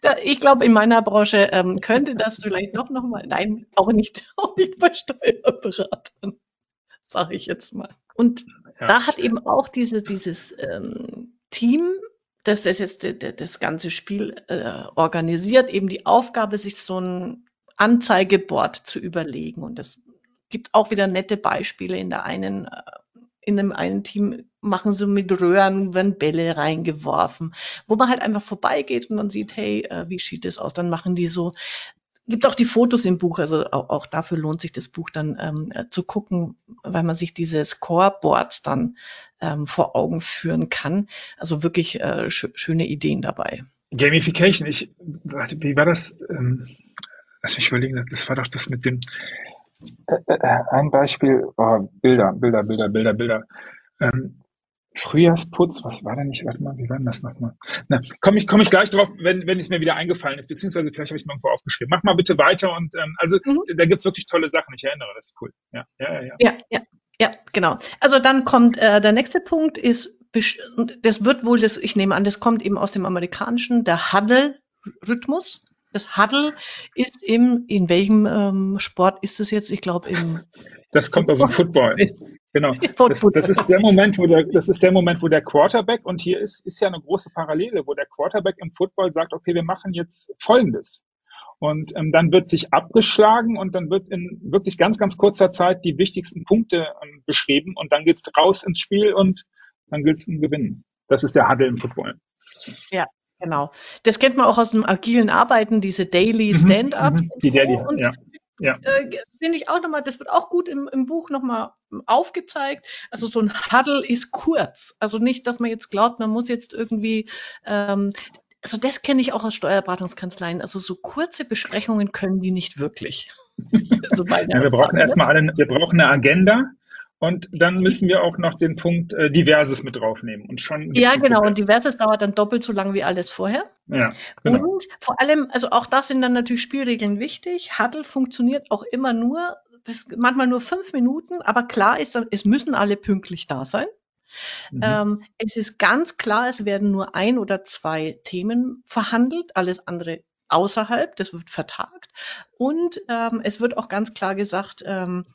Da, ich glaube, in meiner Branche ähm, könnte das vielleicht doch nochmal, nein, auch nicht, auch nicht bei Steuerberatern, sage ich jetzt mal. Und ja. da hat eben auch diese, dieses ähm, Team, das das jetzt das ganze Spiel äh, organisiert, eben die Aufgabe, sich so ein Anzeigeboard zu überlegen. Und das gibt auch wieder nette Beispiele in der einen äh, in einem einen Team machen sie mit Röhren, werden Bälle reingeworfen, wo man halt einfach vorbeigeht und dann sieht, hey, äh, wie sieht das aus? Dann machen die so, gibt auch die Fotos im Buch, also auch, auch dafür lohnt sich das Buch dann ähm, äh, zu gucken, weil man sich diese Scoreboards dann ähm, vor Augen führen kann. Also wirklich äh, sch schöne Ideen dabei. Gamification, ich, wie war das? Ähm, lass mich überlegen, das war doch das mit dem, ein Beispiel, oh, Bilder, Bilder, Bilder, Bilder, Bilder. Ähm, Frühjahrsputz, was war denn nicht? Warte mal, wie war denn das nochmal? Na, komme ich, komm ich gleich drauf, wenn, wenn es mir wieder eingefallen ist, beziehungsweise vielleicht habe ich es irgendwo aufgeschrieben. Mach mal bitte weiter und ähm, also mhm. da gibt's wirklich tolle Sachen, ich erinnere, das ist cool. Ja, ja, ja. Ja, ja, ja, ja genau. Also dann kommt äh, der nächste Punkt ist, das wird wohl, das, ich nehme an, das kommt eben aus dem amerikanischen, der Huddle-Rhythmus. Das Huddle ist im, in welchem ähm, Sport ist es jetzt? Ich glaube im. Das kommt aus dem Football. Genau. Das, das, ist der Moment, wo der, das ist der Moment, wo der Quarterback, und hier ist, ist ja eine große Parallele, wo der Quarterback im Football sagt, okay, wir machen jetzt Folgendes. Und ähm, dann wird sich abgeschlagen und dann wird in wirklich ganz, ganz kurzer Zeit die wichtigsten Punkte ähm, beschrieben und dann geht's raus ins Spiel und dann gilt es um Gewinnen. Das ist der Huddle im Football. Ja, Genau. Das kennt man auch aus dem agilen Arbeiten, diese Daily mhm, Stand-up. Mhm, die Daily, und, ja. Ja. Äh, Finde ich auch nochmal, das wird auch gut im, im Buch nochmal aufgezeigt. Also so ein Huddle ist kurz. Also nicht, dass man jetzt glaubt, man muss jetzt irgendwie, ähm, also das kenne ich auch aus Steuerberatungskanzleien. Also so kurze Besprechungen können die nicht wirklich. Ja, wir brauchen erstmal alle, wir brauchen eine Agenda und dann müssen wir auch noch den Punkt äh, Diverses mit draufnehmen. Und schon ja, genau. Und Diverses dauert dann doppelt so lang wie alles vorher. Ja, genau. Und vor allem, also auch das sind dann natürlich Spielregeln wichtig. Huddle funktioniert auch immer nur, das manchmal nur fünf Minuten, aber klar ist, es müssen alle pünktlich da sein. Mhm. Ähm, es ist ganz klar, es werden nur ein oder zwei Themen verhandelt, alles andere außerhalb, das wird vertagt. Und ähm, es wird auch ganz klar gesagt, ähm,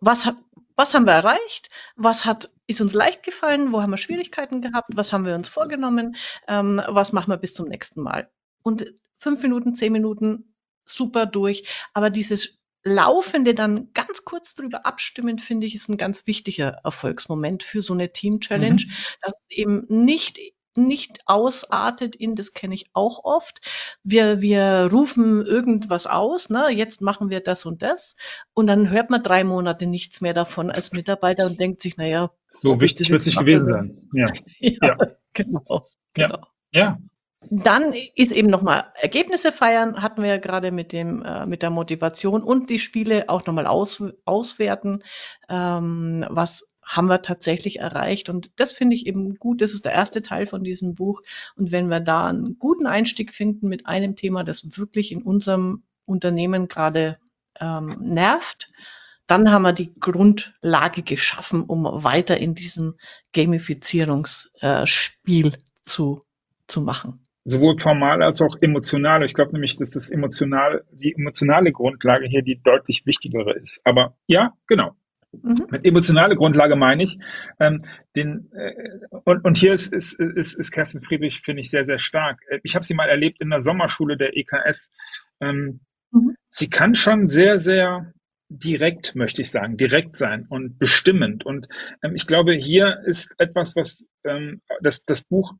was, was haben wir erreicht, was hat, ist uns leicht gefallen, wo haben wir Schwierigkeiten gehabt, was haben wir uns vorgenommen, ähm, was machen wir bis zum nächsten Mal. Und fünf Minuten, zehn Minuten, super durch. Aber dieses Laufende dann ganz kurz drüber abstimmen, finde ich, ist ein ganz wichtiger Erfolgsmoment für so eine Team-Challenge, mhm. dass es eben nicht nicht ausartet in, das kenne ich auch oft. Wir, wir rufen irgendwas aus, ne, jetzt machen wir das und das. Und dann hört man drei Monate nichts mehr davon als Mitarbeiter und denkt sich, naja. So wichtig wird es nicht gewesen sein. Ja. ja, ja. genau. Ja. Genau. ja. Dann ist eben nochmal Ergebnisse feiern, hatten wir ja gerade mit dem, äh, mit der Motivation und die Spiele auch nochmal aus, auswerten. Ähm, was haben wir tatsächlich erreicht? Und das finde ich eben gut. Das ist der erste Teil von diesem Buch. Und wenn wir da einen guten Einstieg finden mit einem Thema, das wirklich in unserem Unternehmen gerade ähm, nervt, dann haben wir die Grundlage geschaffen, um weiter in diesem Gamifizierungsspiel äh, zu, zu machen sowohl formal als auch emotional. Ich glaube nämlich, dass das emotional, die emotionale Grundlage hier die deutlich wichtigere ist. Aber ja, genau. Mhm. Mit emotionale Grundlage meine ich, ähm, den, äh, und, und hier ist, ist, ist, ist Kerstin Friedrich, finde ich, sehr, sehr stark. Ich habe sie mal erlebt in der Sommerschule der EKS. Ähm, mhm. Sie kann schon sehr, sehr direkt, möchte ich sagen, direkt sein und bestimmend. Und ähm, ich glaube, hier ist etwas, was ähm, das, das Buch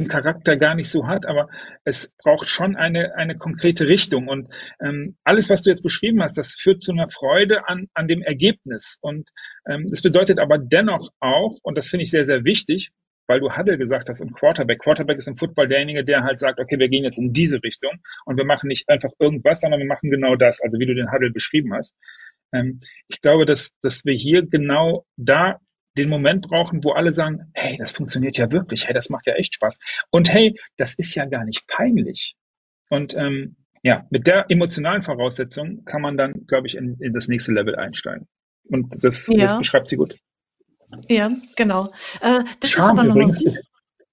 im Charakter gar nicht so hat, aber es braucht schon eine, eine konkrete Richtung. Und ähm, alles, was du jetzt beschrieben hast, das führt zu einer Freude an, an dem Ergebnis. Und ähm, das bedeutet aber dennoch auch, und das finde ich sehr, sehr wichtig, weil du Huddle gesagt hast und Quarterback. Quarterback ist im Football derjenige, der halt sagt, okay, wir gehen jetzt in diese Richtung und wir machen nicht einfach irgendwas, sondern wir machen genau das, also wie du den Huddle beschrieben hast. Ähm, ich glaube, dass, dass wir hier genau da den Moment brauchen, wo alle sagen, hey, das funktioniert ja wirklich, hey, das macht ja echt Spaß. Und hey, das ist ja gar nicht peinlich. Und ähm, ja, mit der emotionalen Voraussetzung kann man dann, glaube ich, in, in das nächste Level einsteigen. Und das, ja. das beschreibt sie gut. Ja, genau. Äh, das Charme ist übrigens ist,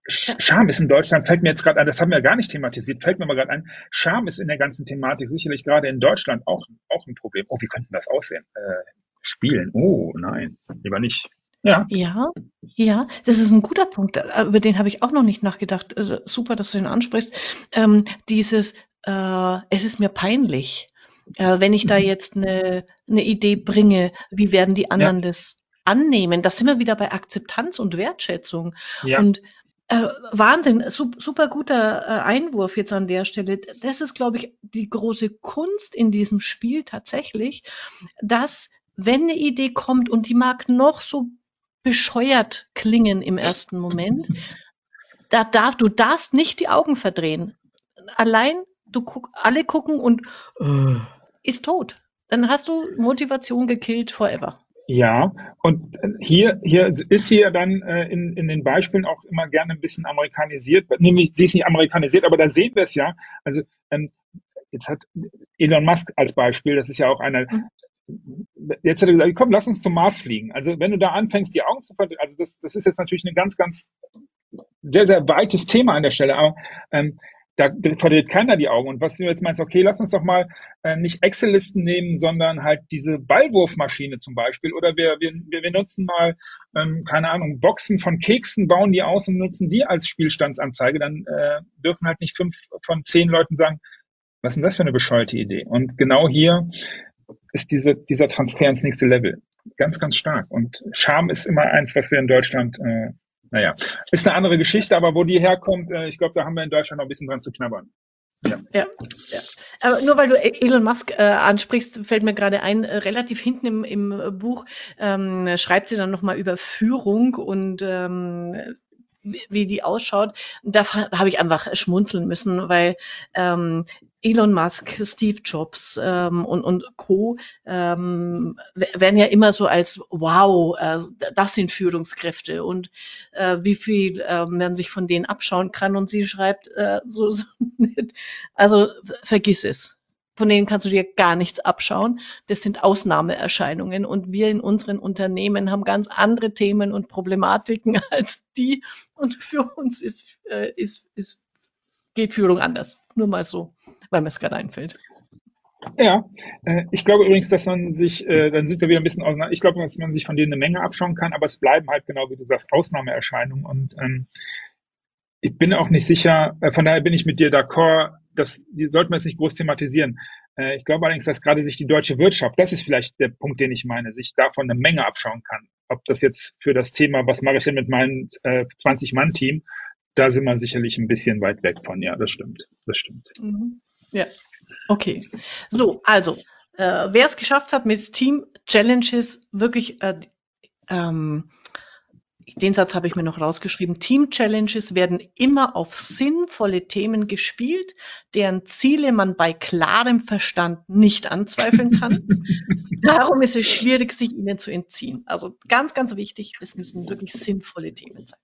Scham ist in Deutschland, fällt mir jetzt gerade ein, das haben wir gar nicht thematisiert, fällt mir mal gerade ein, Scham ist in der ganzen Thematik sicherlich gerade in Deutschland auch, auch ein Problem. Oh, wie könnte das aussehen? Äh, spielen. Oh, nein, lieber nicht. Ja. Ja, ja, das ist ein guter Punkt. Über den habe ich auch noch nicht nachgedacht. Also super, dass du ihn ansprichst. Ähm, dieses, äh, es ist mir peinlich, äh, wenn ich da mhm. jetzt eine, eine Idee bringe, wie werden die anderen ja. das annehmen? Das sind wir wieder bei Akzeptanz und Wertschätzung. Ja. Und äh, Wahnsinn, super guter äh, Einwurf jetzt an der Stelle. Das ist, glaube ich, die große Kunst in diesem Spiel tatsächlich, dass wenn eine Idee kommt und die mag noch so bescheuert klingen im ersten Moment. Da darf, du darfst nicht die Augen verdrehen. Allein, du guck, alle gucken und äh, ist tot. Dann hast du Motivation gekillt forever. Ja, und hier, hier ist sie ja dann äh, in, in den Beispielen auch immer gerne ein bisschen amerikanisiert. Nämlich, sie ist nicht amerikanisiert, aber da sehen wir es ja. Also ähm, jetzt hat Elon Musk als Beispiel, das ist ja auch einer, mhm jetzt hat er gesagt, komm, lass uns zum Mars fliegen. Also wenn du da anfängst, die Augen zu verdrehen, also das, das ist jetzt natürlich ein ganz, ganz sehr, sehr weites Thema an der Stelle, aber ähm, da verdreht keiner die Augen. Und was du jetzt meinst, okay, lass uns doch mal äh, nicht Excel-Listen nehmen, sondern halt diese Ballwurfmaschine zum Beispiel. Oder wir, wir, wir nutzen mal, ähm, keine Ahnung, Boxen von Keksen, bauen die aus und nutzen die als Spielstandsanzeige. Dann äh, dürfen halt nicht fünf von zehn Leuten sagen, was ist denn das für eine bescheuerte Idee? Und genau hier ist diese, dieser Transfer ins nächste Level. Ganz, ganz stark. Und Scham ist immer eins, was wir in Deutschland, äh, naja, ist eine andere Geschichte, aber wo die herkommt, äh, ich glaube, da haben wir in Deutschland noch ein bisschen dran zu knabbern. Ja. ja, ja. Aber nur weil du Elon Musk äh, ansprichst, fällt mir gerade ein, äh, relativ hinten im, im Buch ähm, schreibt sie dann nochmal über Führung und ähm, wie die ausschaut. Da, da habe ich einfach schmunzeln müssen, weil ähm, Elon Musk, Steve Jobs ähm, und, und Co. Ähm, werden ja immer so als wow, äh, das sind Führungskräfte und äh, wie viel äh, man sich von denen abschauen kann. Und sie schreibt äh, so, so nicht. Also vergiss es von denen kannst du dir gar nichts abschauen. Das sind Ausnahmeerscheinungen. Und wir in unseren Unternehmen haben ganz andere Themen und Problematiken als die. Und für uns ist, äh, ist, ist, geht Führung anders. Nur mal so, weil mir es gerade einfällt. Ja, äh, ich glaube übrigens, dass man sich, äh, dann sind wir wieder ein bisschen auseinander, ich glaube, dass man sich von denen eine Menge abschauen kann, aber es bleiben halt genau, wie du sagst, Ausnahmeerscheinungen. Und ähm, ich bin auch nicht sicher, von daher bin ich mit dir d'accord, das sollten wir jetzt nicht groß thematisieren. Äh, ich glaube allerdings, dass gerade sich die deutsche Wirtschaft, das ist vielleicht der Punkt, den ich meine, sich davon eine Menge abschauen kann. Ob das jetzt für das Thema, was mache ich denn mit meinem äh, 20-Mann-Team, da sind wir sicherlich ein bisschen weit weg von. Ja, das stimmt. Das stimmt. Mhm. Ja, okay. So, also, äh, wer es geschafft hat, mit Team Challenges wirklich äh, ähm, den Satz habe ich mir noch rausgeschrieben. Team Challenges werden immer auf sinnvolle Themen gespielt, deren Ziele man bei klarem Verstand nicht anzweifeln kann. Darum ist es schwierig, sich ihnen zu entziehen. Also ganz, ganz wichtig, das müssen wirklich sinnvolle Themen sein.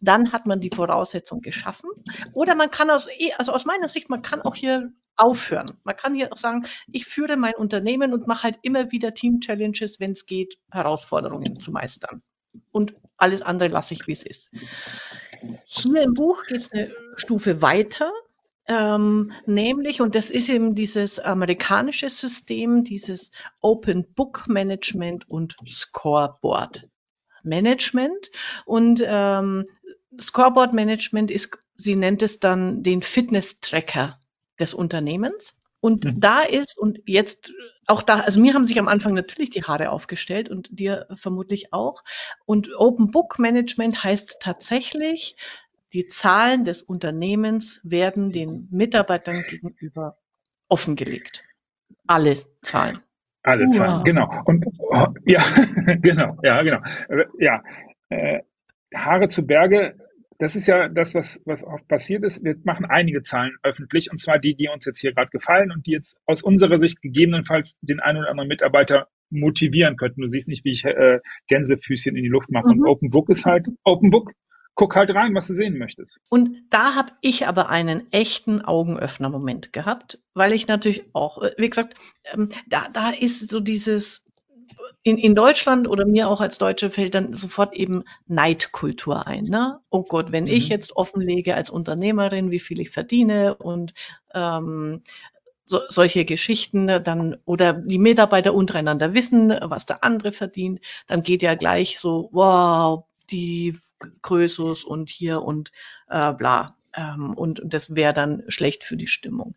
Dann hat man die Voraussetzung geschaffen. Oder man kann aus, also aus meiner Sicht, man kann auch hier aufhören. Man kann hier auch sagen, ich führe mein Unternehmen und mache halt immer wieder Team Challenges, wenn es geht, Herausforderungen zu meistern und alles andere lasse ich, wie es ist. Hier im Buch geht es eine Stufe weiter, ähm, nämlich, und das ist eben dieses amerikanische System, dieses Open Book Management und Scoreboard Management. Und ähm, Scoreboard Management ist, sie nennt es dann den Fitness Tracker des Unternehmens. Und mhm. da ist, und jetzt auch da, also mir haben sich am Anfang natürlich die Haare aufgestellt und dir vermutlich auch. Und Open Book Management heißt tatsächlich, die Zahlen des Unternehmens werden den Mitarbeitern gegenüber offengelegt. Alle Zahlen. Alle wow. Zahlen, genau. Und ja, genau, ja, genau. Äh, ja, äh, Haare zu Berge das ist ja das, was, was oft passiert ist. Wir machen einige Zahlen öffentlich, und zwar die, die uns jetzt hier gerade gefallen und die jetzt aus unserer Sicht gegebenenfalls den einen oder anderen Mitarbeiter motivieren könnten. Du siehst nicht, wie ich äh, Gänsefüßchen in die Luft mache. Mhm. Und Open Book ist halt Open Book. Guck halt rein, was du sehen möchtest. Und da habe ich aber einen echten Augenöffner-Moment gehabt, weil ich natürlich auch, äh, wie gesagt, ähm, da, da ist so dieses, in, in Deutschland oder mir auch als Deutsche fällt dann sofort eben Neidkultur ein. Ne? Oh Gott, wenn mhm. ich jetzt offenlege als Unternehmerin, wie viel ich verdiene und ähm, so, solche Geschichten, dann oder die Mitarbeiter untereinander wissen, was der andere verdient, dann geht ja gleich so, wow, die Größus und hier und äh, bla. Ähm, und, und das wäre dann schlecht für die Stimmung.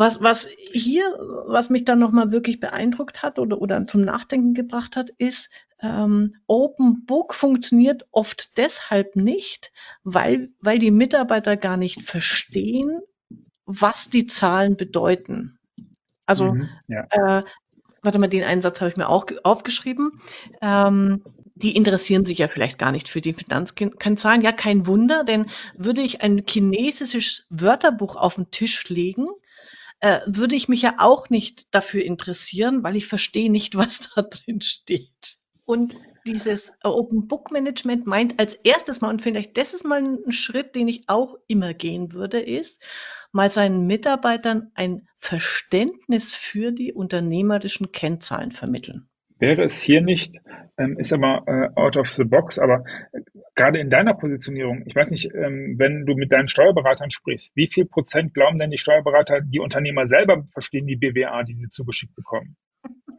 Was, was hier, was mich dann nochmal wirklich beeindruckt hat oder, oder zum Nachdenken gebracht hat, ist, ähm, Open Book funktioniert oft deshalb nicht, weil, weil die Mitarbeiter gar nicht verstehen, was die Zahlen bedeuten. Also, mhm, ja. äh, warte mal, den Einsatz habe ich mir auch aufgeschrieben. Ähm, die interessieren sich ja vielleicht gar nicht für die Finanzkennzahlen. Ja, kein Wunder, denn würde ich ein chinesisches Wörterbuch auf den Tisch legen, äh, würde ich mich ja auch nicht dafür interessieren, weil ich verstehe nicht, was da drin steht. Und dieses Open Book Management meint als erstes mal, und vielleicht das ist mal ein Schritt, den ich auch immer gehen würde, ist, mal seinen Mitarbeitern ein Verständnis für die unternehmerischen Kennzahlen vermitteln wäre es hier nicht, ähm, ist aber äh, out of the box, aber äh, gerade in deiner Positionierung, ich weiß nicht, ähm, wenn du mit deinen Steuerberatern sprichst, wie viel Prozent glauben denn die Steuerberater, die Unternehmer selber verstehen die BWA, die sie zugeschickt bekommen?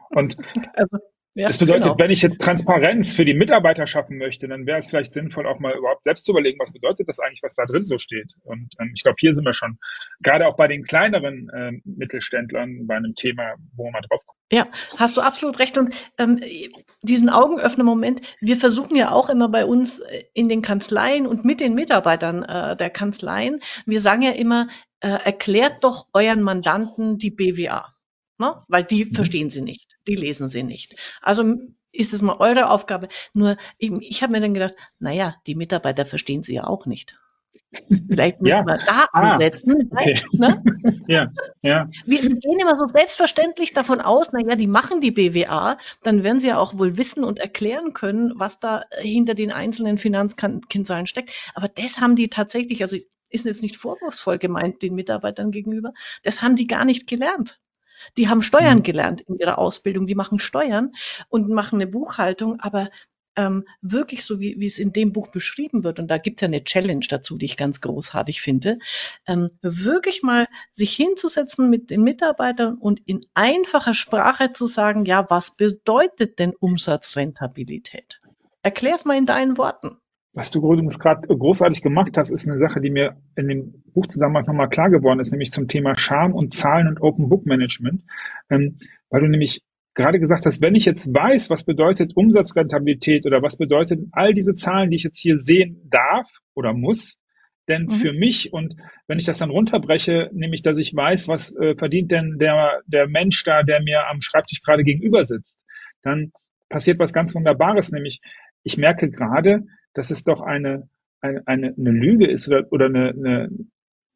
Und also, ja, das bedeutet, genau. wenn ich jetzt Transparenz für die Mitarbeiter schaffen möchte, dann wäre es vielleicht sinnvoll, auch mal überhaupt selbst zu überlegen, was bedeutet das eigentlich, was da drin so steht. Und ähm, ich glaube, hier sind wir schon, gerade auch bei den kleineren äh, Mittelständlern, bei einem Thema, wo man drauf guckt. Ja, hast du absolut recht. Und ähm, diesen Augenöffner-Moment, wir versuchen ja auch immer bei uns in den Kanzleien und mit den Mitarbeitern äh, der Kanzleien, wir sagen ja immer, äh, erklärt doch euren Mandanten die BWA. Ne? Weil die mhm. verstehen sie nicht, die lesen sie nicht. Also ist es mal eure Aufgabe. Nur ich, ich habe mir dann gedacht, naja, die Mitarbeiter verstehen sie ja auch nicht. Vielleicht müssen ja. wir da ah, ansetzen. Okay. Ne? ja, ja. Wir, wir, gehen immer so selbstverständlich davon aus, naja, die machen die BWA, dann werden sie ja auch wohl wissen und erklären können, was da hinter den einzelnen Finanzkennzahlen steckt. Aber das haben die tatsächlich, also ist jetzt nicht vorwurfsvoll gemeint den Mitarbeitern gegenüber, das haben die gar nicht gelernt. Die haben Steuern mhm. gelernt in ihrer Ausbildung, die machen Steuern und machen eine Buchhaltung, aber ähm, wirklich so, wie, wie es in dem Buch beschrieben wird, und da gibt es ja eine Challenge dazu, die ich ganz großartig finde, ähm, wirklich mal sich hinzusetzen mit den Mitarbeitern und in einfacher Sprache zu sagen, ja, was bedeutet denn Umsatzrentabilität? Erklär es mal in deinen Worten. Was du übrigens gerade großartig gemacht hast, ist eine Sache, die mir in dem Buchzusammenhang nochmal klar geworden ist, nämlich zum Thema Charme und Zahlen und Open Book Management, ähm, weil du nämlich gerade gesagt hast, wenn ich jetzt weiß, was bedeutet Umsatzrentabilität oder was bedeutet all diese Zahlen, die ich jetzt hier sehen darf oder muss, denn mhm. für mich und wenn ich das dann runterbreche, nämlich, dass ich weiß, was äh, verdient denn der, der Mensch da, der mir am Schreibtisch gerade gegenüber sitzt, dann passiert was ganz Wunderbares, nämlich ich merke gerade, dass es doch eine, eine, eine, eine Lüge ist oder, oder eine, eine,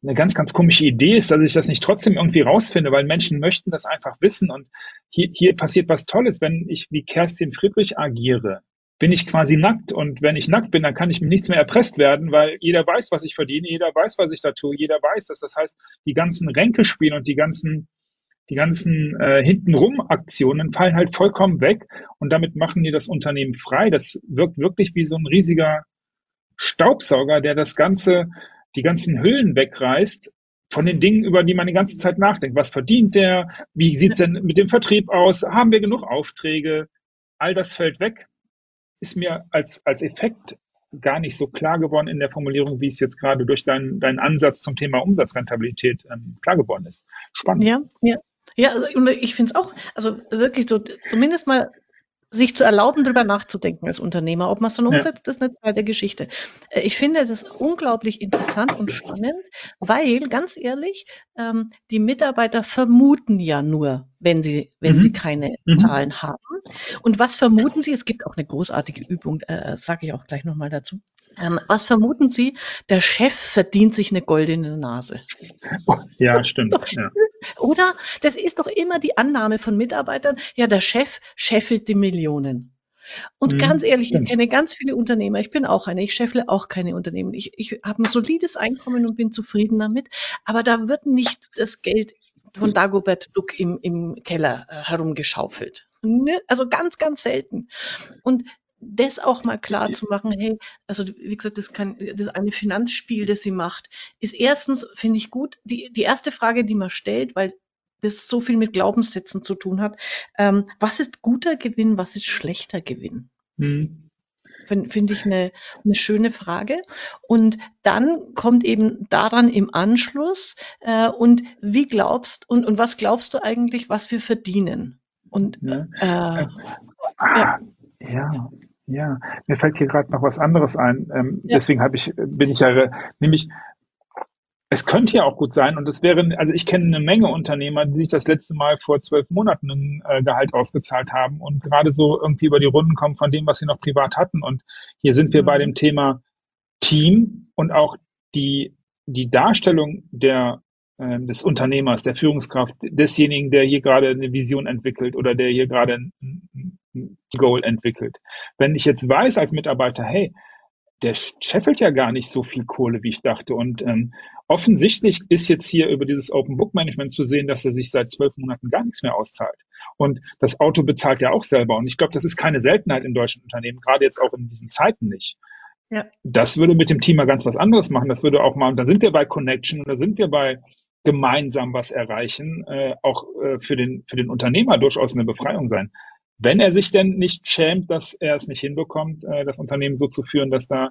eine ganz, ganz komische Idee ist, dass ich das nicht trotzdem irgendwie rausfinde, weil Menschen möchten das einfach wissen. Und hier, hier passiert was Tolles, wenn ich wie Kerstin Friedrich agiere, bin ich quasi nackt. Und wenn ich nackt bin, dann kann ich mit nichts mehr erpresst werden, weil jeder weiß, was ich verdiene, jeder weiß, was ich da tue, jeder weiß das. Das heißt, die ganzen Ränkespiele und die ganzen die ganzen äh, hintenrum Aktionen fallen halt vollkommen weg und damit machen die das Unternehmen frei. Das wirkt wirklich wie so ein riesiger Staubsauger, der das ganze die ganzen Hüllen wegreißt von den Dingen, über die man die ganze Zeit nachdenkt. Was verdient der? Wie sieht's denn mit dem Vertrieb aus? Haben wir genug Aufträge? All das fällt weg. Ist mir als, als Effekt gar nicht so klar geworden in der Formulierung, wie es jetzt gerade durch deinen, deinen Ansatz zum Thema Umsatzrentabilität ähm, klar geworden ist. Spannend. Ja, ja. Ja, also ich finde es auch, also wirklich so, zumindest mal sich zu erlauben, darüber nachzudenken als Unternehmer. Ob man es dann umsetzt, ja. ist eine zweite Geschichte. Äh, ich finde das unglaublich interessant und spannend, weil, ganz ehrlich, ähm, die Mitarbeiter vermuten ja nur, wenn sie, wenn mhm. sie keine mhm. Zahlen haben. Und was vermuten sie? Es gibt auch eine großartige Übung, äh, sage ich auch gleich nochmal dazu. Ähm, was vermuten Sie? Der Chef verdient sich eine goldene Nase. Ja, stimmt. Ja. Oder? Das ist doch immer die Annahme von Mitarbeitern. Ja, der Chef scheffelt die Millionen. Und mhm, ganz ehrlich, stimmt. ich kenne ganz viele Unternehmer. Ich bin auch eine. Ich scheffle auch keine Unternehmen. Ich, ich habe ein solides Einkommen und bin zufrieden damit. Aber da wird nicht das Geld von Dagobert Duck im, im Keller äh, herumgeschaufelt. Ne? Also ganz, ganz selten. Und das auch mal klar zu machen, hey, also wie gesagt, das kann das eine Finanzspiel, das sie macht, ist erstens, finde ich gut, die, die erste Frage, die man stellt, weil das so viel mit Glaubenssätzen zu tun hat, ähm, was ist guter Gewinn, was ist schlechter Gewinn? Hm. Finde find ich eine, eine schöne Frage. Und dann kommt eben daran im Anschluss, äh, und wie glaubst, und, und was glaubst du eigentlich, was wir verdienen? Und ja. Äh, äh ja. ja. Ja, mir fällt hier gerade noch was anderes ein. Ähm, ja. Deswegen habe ich, bin ich ja, nämlich, es könnte ja auch gut sein, und es wäre, also ich kenne eine Menge Unternehmer, die sich das letzte Mal vor zwölf Monaten ein äh, Gehalt ausgezahlt haben und gerade so irgendwie über die Runden kommen von dem, was sie noch privat hatten. Und hier sind wir mhm. bei dem Thema Team und auch die, die Darstellung der äh, des Unternehmers, der Führungskraft, desjenigen, der hier gerade eine Vision entwickelt oder der hier gerade ein, Goal entwickelt. Wenn ich jetzt weiß als Mitarbeiter, hey, der scheffelt ja gar nicht so viel Kohle, wie ich dachte. Und ähm, offensichtlich ist jetzt hier über dieses Open Book Management zu sehen, dass er sich seit zwölf Monaten gar nichts mehr auszahlt. Und das Auto bezahlt ja auch selber. Und ich glaube, das ist keine Seltenheit in deutschen Unternehmen, gerade jetzt auch in diesen Zeiten nicht. Ja. Das würde mit dem Team mal ganz was anderes machen. Das würde auch mal, und da sind wir bei Connection und da sind wir bei gemeinsam was erreichen, äh, auch äh, für, den, für den Unternehmer durchaus eine Befreiung sein wenn er sich denn nicht schämt, dass er es nicht hinbekommt, äh, das Unternehmen so zu führen, dass da,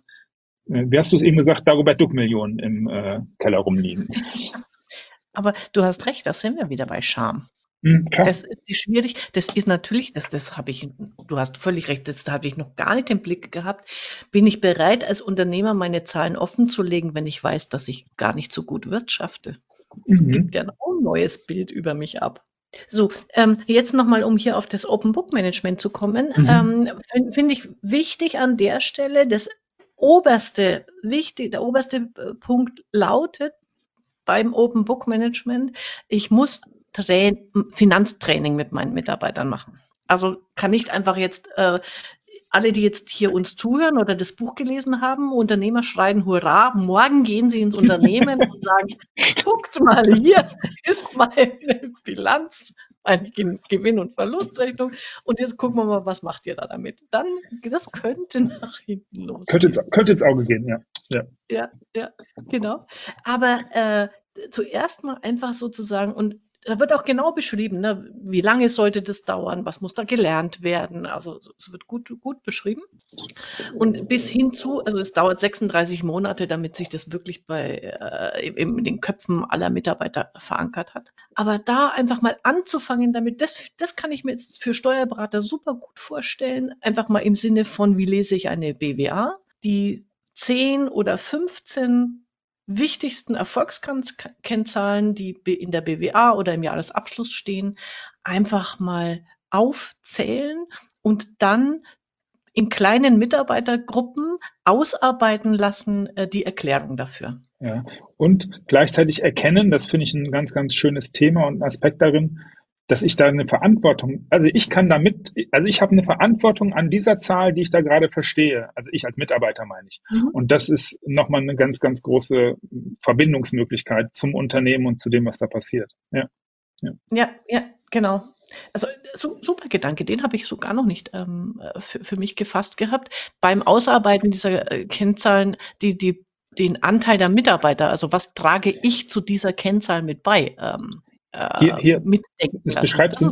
äh, wie hast du es eben gesagt, Dagobert Duck Millionen im äh, Keller rumliegen. Aber du hast recht, da sind wir wieder bei Scham. Mhm, das ist schwierig. Das ist natürlich, das, das habe ich, du hast völlig recht, das habe ich noch gar nicht im Blick gehabt. Bin ich bereit, als Unternehmer meine Zahlen offen zu legen, wenn ich weiß, dass ich gar nicht so gut wirtschafte? Das mhm. gibt ja noch ein neues Bild über mich ab. So, ähm, jetzt nochmal, um hier auf das Open Book Management zu kommen, mhm. ähm, finde find ich wichtig an der Stelle, das oberste, wichtig, der oberste äh, Punkt lautet beim Open Book Management, ich muss Train Finanztraining mit meinen Mitarbeitern machen. Also kann nicht einfach jetzt äh, alle, die jetzt hier uns zuhören oder das Buch gelesen haben, Unternehmer schreien Hurra, morgen gehen sie ins Unternehmen und sagen, guckt mal, hier ist meine Bilanz, meine Gewinn- und Verlustrechnung und jetzt gucken wir mal, was macht ihr da damit. Dann, das könnte nach hinten los. Könnte, könnte ins Auge gehen, ja. Ja, ja, ja genau. Aber äh, zuerst mal einfach sozusagen, und da wird auch genau beschrieben, ne, wie lange sollte das dauern, was muss da gelernt werden. Also es wird gut, gut beschrieben. Und bis hin zu, also es dauert 36 Monate, damit sich das wirklich bei äh, in den Köpfen aller Mitarbeiter verankert hat. Aber da einfach mal anzufangen damit, das, das kann ich mir jetzt für Steuerberater super gut vorstellen. Einfach mal im Sinne von, wie lese ich eine BWA, die 10 oder 15 wichtigsten Erfolgskennzahlen, die in der BWA oder im Jahresabschluss stehen, einfach mal aufzählen und dann in kleinen Mitarbeitergruppen ausarbeiten lassen, äh, die Erklärung dafür. Ja, und gleichzeitig erkennen, das finde ich ein ganz, ganz schönes Thema und Aspekt darin, dass ich da eine Verantwortung, also ich kann damit, also ich habe eine Verantwortung an dieser Zahl, die ich da gerade verstehe. Also ich als Mitarbeiter meine ich. Mhm. Und das ist nochmal eine ganz, ganz große Verbindungsmöglichkeit zum Unternehmen und zu dem, was da passiert. Ja, ja, ja, ja genau. Also so, super Gedanke, den habe ich sogar noch nicht ähm, für, für mich gefasst gehabt. Beim Ausarbeiten dieser äh, Kennzahlen, die, die, den Anteil der Mitarbeiter, also was trage ich zu dieser Kennzahl mit bei? Ähm, hier, hier, mitdenken das beschreibst du,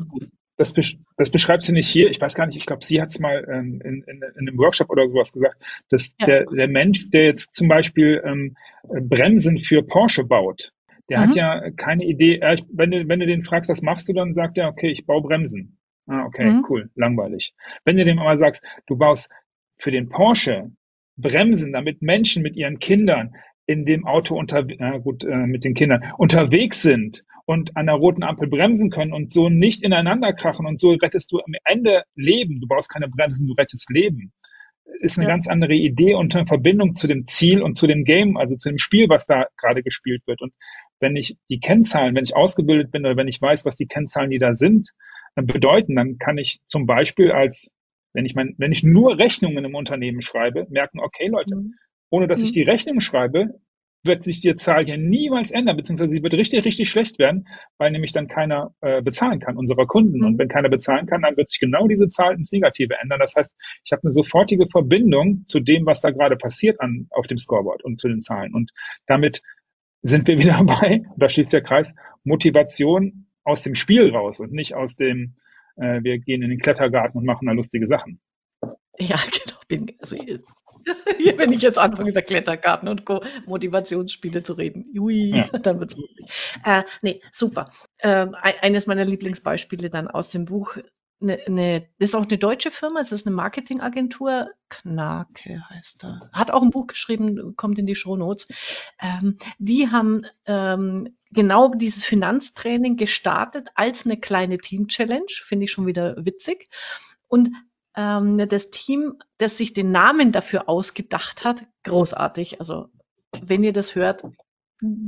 das, das beschreibst du nicht hier. Ich weiß gar nicht, ich glaube, sie hat es mal ähm, in, in, in, einem Workshop oder sowas gesagt, dass ja. der, der Mensch, der jetzt zum Beispiel ähm, Bremsen für Porsche baut, der mhm. hat ja keine Idee, äh, wenn, du, wenn du den fragst, was machst du, dann sagt er, okay, ich baue Bremsen. Ah, okay, mhm. cool, langweilig. Wenn du dem aber sagst, du baust für den Porsche Bremsen, damit Menschen mit ihren Kindern in dem Auto unter, äh, gut, äh, mit den Kindern unterwegs sind und an der roten Ampel bremsen können und so nicht ineinander krachen und so rettest du am Ende Leben. Du brauchst keine Bremsen, du rettest Leben. Ist eine ja. ganz andere Idee und eine Verbindung zu dem Ziel und zu dem Game, also zu dem Spiel, was da gerade gespielt wird. Und wenn ich die Kennzahlen, wenn ich ausgebildet bin oder wenn ich weiß, was die Kennzahlen, die da sind, bedeuten, dann kann ich zum Beispiel als, wenn ich mein, wenn ich nur Rechnungen im Unternehmen schreibe, merken, okay, Leute, mhm. ohne dass ich mhm. die Rechnung schreibe, wird sich die Zahl hier niemals ändern, beziehungsweise sie wird richtig, richtig schlecht werden, weil nämlich dann keiner äh, bezahlen kann, unserer Kunden. Mhm. Und wenn keiner bezahlen kann, dann wird sich genau diese Zahl ins Negative ändern. Das heißt, ich habe eine sofortige Verbindung zu dem, was da gerade passiert an, auf dem Scoreboard und zu den Zahlen. Und damit sind wir wieder bei, da schließt der Kreis, Motivation aus dem Spiel raus und nicht aus dem, äh, wir gehen in den Klettergarten und machen da lustige Sachen. Ja, genau. Bin, also Hier, wenn ich jetzt anfange, über Klettergarten und Co. Motivationsspiele zu reden. Ui, ja. dann wird's lustig. Äh, nee, super. Äh, eines meiner Lieblingsbeispiele dann aus dem Buch. Ne, ne, das ist auch eine deutsche Firma, es ist eine Marketingagentur, Knake heißt da. Hat auch ein Buch geschrieben, kommt in die Shownotes. Ähm, die haben ähm, genau dieses Finanztraining gestartet als eine kleine Team-Challenge, finde ich schon wieder witzig. Und ähm, das Team, das sich den Namen dafür ausgedacht hat, großartig. Also wenn ihr das hört,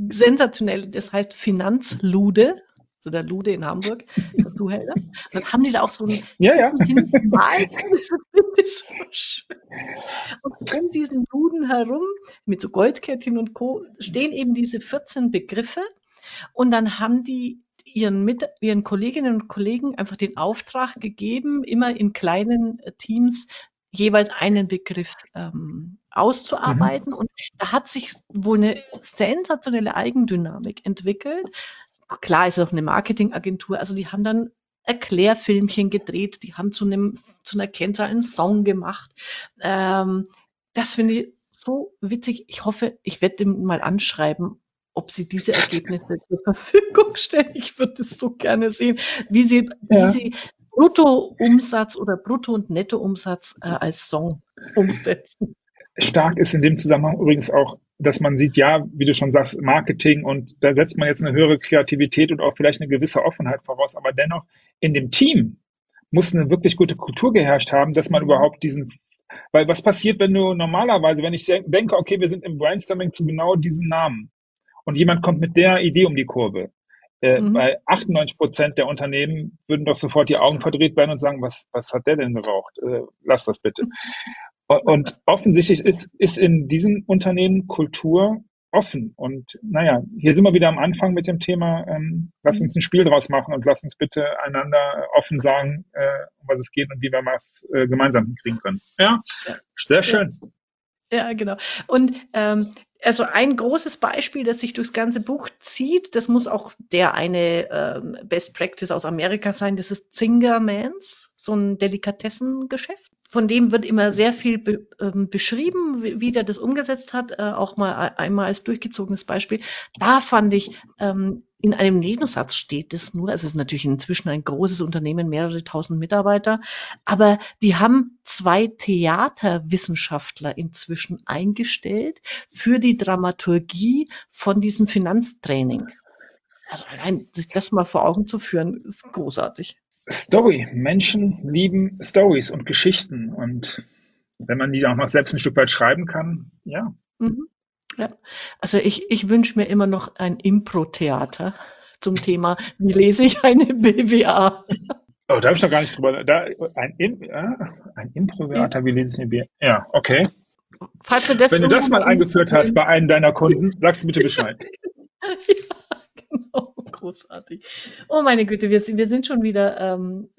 sensationell. Das heißt Finanzlude, so der Lude in Hamburg, der Zuhälter. Und dann haben die da auch so ein ja, ja. Hinmal, so schön. Und um diesen Luden herum, mit so Goldkettchen und Co., stehen eben diese 14 Begriffe. Und dann haben die ihren, mit, ihren Kolleginnen und Kollegen einfach den Auftrag gegeben, immer in kleinen äh, Teams jeweils einen Begriff ähm, auszuarbeiten. Mhm. Und da hat sich wohl eine sensationelle Eigendynamik entwickelt. Klar ist es auch eine Marketingagentur, also die haben dann Erklärfilmchen gedreht, die haben zu einem zu einer Kennzahl einen Song gemacht. Ähm, das finde ich so witzig. Ich hoffe, ich werde dem mal anschreiben, ob sie diese Ergebnisse zur Verfügung stellen. Ich würde es so gerne sehen, wie sie, ja. wie sie Bruttoumsatz oder Brutto- und Nettoumsatz äh, als Song umsetzen. stark ist in dem Zusammenhang übrigens auch, dass man sieht, ja, wie du schon sagst, Marketing und da setzt man jetzt eine höhere Kreativität und auch vielleicht eine gewisse Offenheit voraus, aber dennoch in dem Team muss eine wirklich gute Kultur geherrscht haben, dass man überhaupt diesen, weil was passiert, wenn du normalerweise, wenn ich denke, okay, wir sind im Brainstorming zu genau diesen Namen und jemand kommt mit der Idee um die Kurve, äh, mhm. Bei 98 Prozent der Unternehmen würden doch sofort die Augen verdreht werden und sagen, was, was hat der denn geraucht? Äh, lass das bitte. Und offensichtlich ist, ist in diesen Unternehmen Kultur offen. Und naja, hier sind wir wieder am Anfang mit dem Thema, ähm, lass uns ein Spiel draus machen und lass uns bitte einander offen sagen, äh, um was es geht und wie wir was äh, gemeinsam hinkriegen können. Ja, sehr schön. Ja, genau. Und ähm, also ein großes Beispiel, das sich durchs ganze Buch zieht, das muss auch der eine ähm, Best Practice aus Amerika sein, das ist Zingermans, so ein Delikatessengeschäft. Von dem wird immer sehr viel be ähm, beschrieben, wie, wie der das umgesetzt hat, äh, auch mal einmal als durchgezogenes Beispiel. Da fand ich ähm, in einem Nebensatz steht es nur, es ist natürlich inzwischen ein großes Unternehmen, mehrere tausend Mitarbeiter, aber die haben zwei Theaterwissenschaftler inzwischen eingestellt für die Dramaturgie von diesem Finanztraining. Also allein sich das mal vor Augen zu führen, ist großartig. Story. Menschen lieben Stories und Geschichten und wenn man die auch noch selbst ein Stück weit schreiben kann, ja. Mhm. Ja, also ich, ich wünsche mir immer noch ein Impro-Theater zum Thema, wie lese ich eine BWA? Oh, da habe ich noch gar nicht drüber. Da, ein, In, äh, ein Impro-Theater, wie lese ich eine BWA? Ja, okay. Falls du das Wenn du das mal eingeführt hast bei einem deiner Kunden, sagst du bitte Bescheid. ja, genau. Großartig. Oh meine Güte, wir, wir sind schon wieder ähm,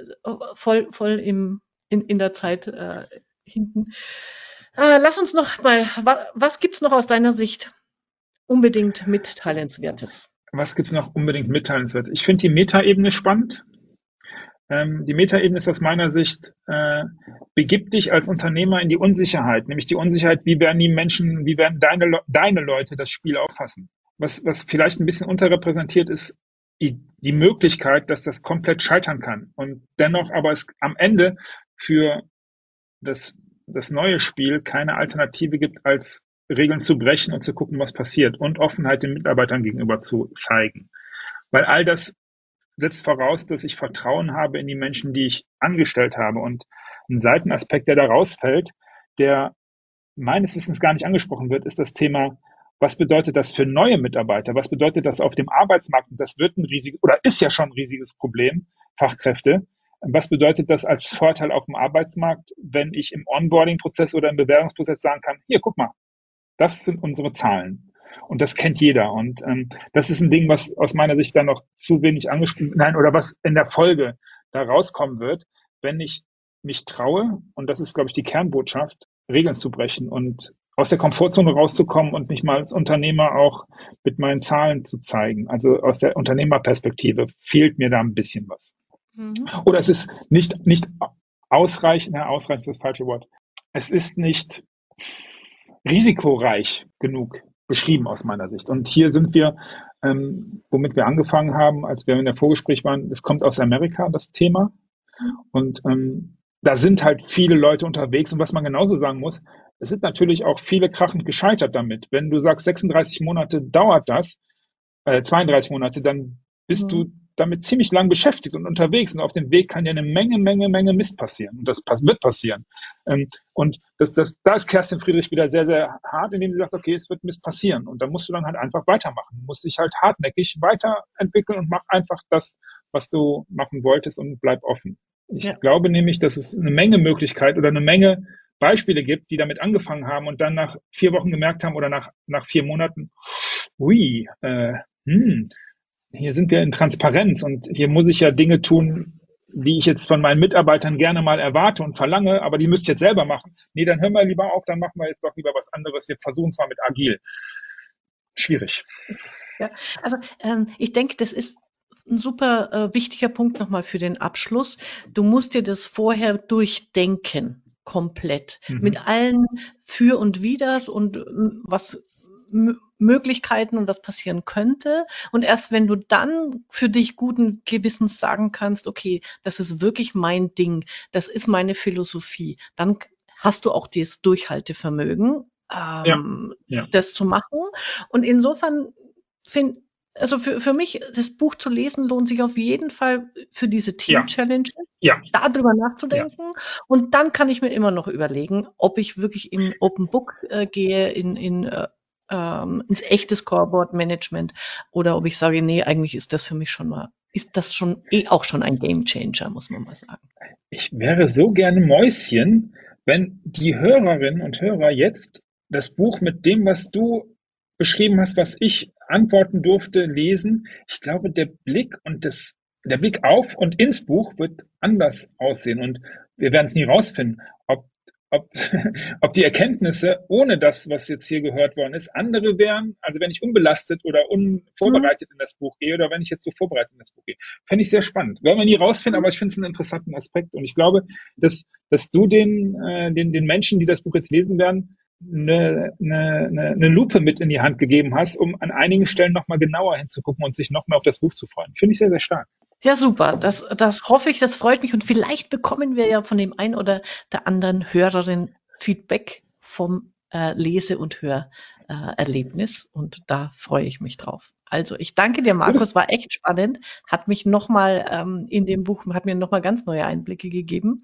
voll, voll im, in, in der Zeit äh, hinten. Äh, lass uns noch mal, wa, was gibt's noch aus deiner Sicht unbedingt mitteilenswertes? Was gibt's noch unbedingt mitteilenswertes? Ich finde die Metaebene spannend. Ähm, die Metaebene ist aus meiner Sicht, äh, begib dich als Unternehmer in die Unsicherheit, nämlich die Unsicherheit, wie werden die Menschen, wie werden deine, deine Leute das Spiel auffassen. Was, was vielleicht ein bisschen unterrepräsentiert ist, die Möglichkeit, dass das komplett scheitern kann und dennoch aber es am Ende für das das neue Spiel keine Alternative gibt, als Regeln zu brechen und zu gucken, was passiert und Offenheit den Mitarbeitern gegenüber zu zeigen. Weil all das setzt voraus, dass ich Vertrauen habe in die Menschen, die ich angestellt habe. Und ein Seitenaspekt, der da rausfällt, der meines Wissens gar nicht angesprochen wird, ist das Thema, was bedeutet das für neue Mitarbeiter? Was bedeutet das auf dem Arbeitsmarkt? Das wird ein riesiges oder ist ja schon ein riesiges Problem, Fachkräfte. Was bedeutet das als Vorteil auf dem Arbeitsmarkt, wenn ich im Onboarding-Prozess oder im Bewerbungsprozess sagen kann, hier, guck mal, das sind unsere Zahlen. Und das kennt jeder. Und ähm, das ist ein Ding, was aus meiner Sicht dann noch zu wenig angesprochen, nein, oder was in der Folge da rauskommen wird, wenn ich mich traue, und das ist, glaube ich, die Kernbotschaft, Regeln zu brechen und aus der Komfortzone rauszukommen und mich mal als Unternehmer auch mit meinen Zahlen zu zeigen. Also aus der Unternehmerperspektive fehlt mir da ein bisschen was. Mhm. Oder es ist nicht, nicht ausreichend, na, ausreichend ist das falsche Wort. Es ist nicht risikoreich genug beschrieben aus meiner Sicht. Und hier sind wir, ähm, womit wir angefangen haben, als wir in der Vorgespräch waren, es kommt aus Amerika, das Thema. Und ähm, da sind halt viele Leute unterwegs. Und was man genauso sagen muss, es sind natürlich auch viele krachend gescheitert damit. Wenn du sagst, 36 Monate dauert das, äh, 32 Monate, dann bist mhm. du damit ziemlich lang beschäftigt und unterwegs und auf dem Weg kann ja eine Menge, Menge, Menge Mist passieren. Und das wird passieren. Ähm, und das, das, da ist Kerstin Friedrich wieder sehr, sehr hart, indem sie sagt, okay, es wird Mist passieren. Und da musst du dann halt einfach weitermachen. Du musst dich halt hartnäckig weiterentwickeln und mach einfach das, was du machen wolltest und bleib offen. Ich ja. glaube nämlich, dass es eine Menge Möglichkeit oder eine Menge Beispiele gibt, die damit angefangen haben und dann nach vier Wochen gemerkt haben oder nach, nach vier Monaten, ui, äh, hm, hier sind wir in Transparenz und hier muss ich ja Dinge tun, die ich jetzt von meinen Mitarbeitern gerne mal erwarte und verlange, aber die müsst ihr jetzt selber machen. Nee, dann hören wir lieber auf, dann machen wir jetzt doch lieber was anderes. Wir versuchen zwar mit agil. Schwierig. Ja, also ähm, ich denke, das ist ein super äh, wichtiger Punkt nochmal für den Abschluss. Du musst dir das vorher durchdenken, komplett. Mhm. Mit allen Für und Widers und was Möglichkeiten und was passieren könnte. Und erst wenn du dann für dich guten Gewissens sagen kannst, okay, das ist wirklich mein Ding, das ist meine Philosophie, dann hast du auch das Durchhaltevermögen, ähm, ja, ja. das zu machen. Und insofern finde also für, für mich, das Buch zu lesen, lohnt sich auf jeden Fall für diese Team-Challenges, ja. ja. darüber nachzudenken. Ja. Und dann kann ich mir immer noch überlegen, ob ich wirklich in Open Book äh, gehe, in, in äh, ähm, ins echte Scoreboard-Management oder ob ich sage, nee, eigentlich ist das für mich schon mal, ist das schon eh auch schon ein Game Changer, muss man mal sagen. Ich wäre so gerne Mäuschen, wenn die Hörerinnen und Hörer jetzt das Buch mit dem, was du beschrieben hast, was ich antworten durfte, lesen. Ich glaube, der Blick und das, der Blick auf und ins Buch wird anders aussehen und wir werden es nie rausfinden, ob ob, ob die Erkenntnisse ohne das, was jetzt hier gehört worden ist, andere wären, also wenn ich unbelastet oder unvorbereitet mhm. in das Buch gehe oder wenn ich jetzt so vorbereitet in das Buch gehe. Fände ich sehr spannend. Werden wir nie rausfinden, aber ich finde es einen interessanten Aspekt und ich glaube, dass, dass du den, äh, den, den Menschen, die das Buch jetzt lesen werden, eine, eine, eine Lupe mit in die Hand gegeben hast, um an einigen Stellen nochmal genauer hinzugucken und sich noch mehr auf das Buch zu freuen. Finde ich sehr, sehr stark. Ja, super. Das, das hoffe ich, das freut mich. Und vielleicht bekommen wir ja von dem einen oder der anderen Hörerin Feedback vom äh, Lese- und Hörerlebnis. Äh, und da freue ich mich drauf. Also ich danke dir, Markus, war echt spannend, hat mich nochmal ähm, in dem Buch, hat mir nochmal ganz neue Einblicke gegeben.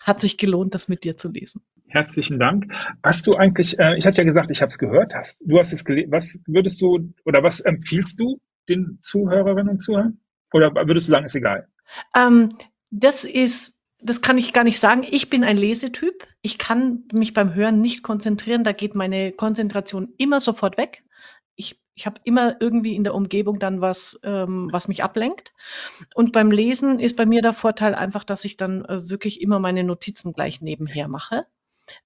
Hat sich gelohnt, das mit dir zu lesen. Herzlichen Dank. Hast du eigentlich, äh, ich hatte ja gesagt, ich habe es gehört, hast du hast es gelesen, was würdest du oder was empfiehlst du den Zuhörerinnen und Zuhörern? Oder würdest du sagen, ist egal? Ähm, das ist, das kann ich gar nicht sagen. Ich bin ein Lesetyp. Ich kann mich beim Hören nicht konzentrieren. Da geht meine Konzentration immer sofort weg. Ich, ich habe immer irgendwie in der Umgebung dann was, ähm, was mich ablenkt. Und beim Lesen ist bei mir der Vorteil einfach, dass ich dann äh, wirklich immer meine Notizen gleich nebenher mache.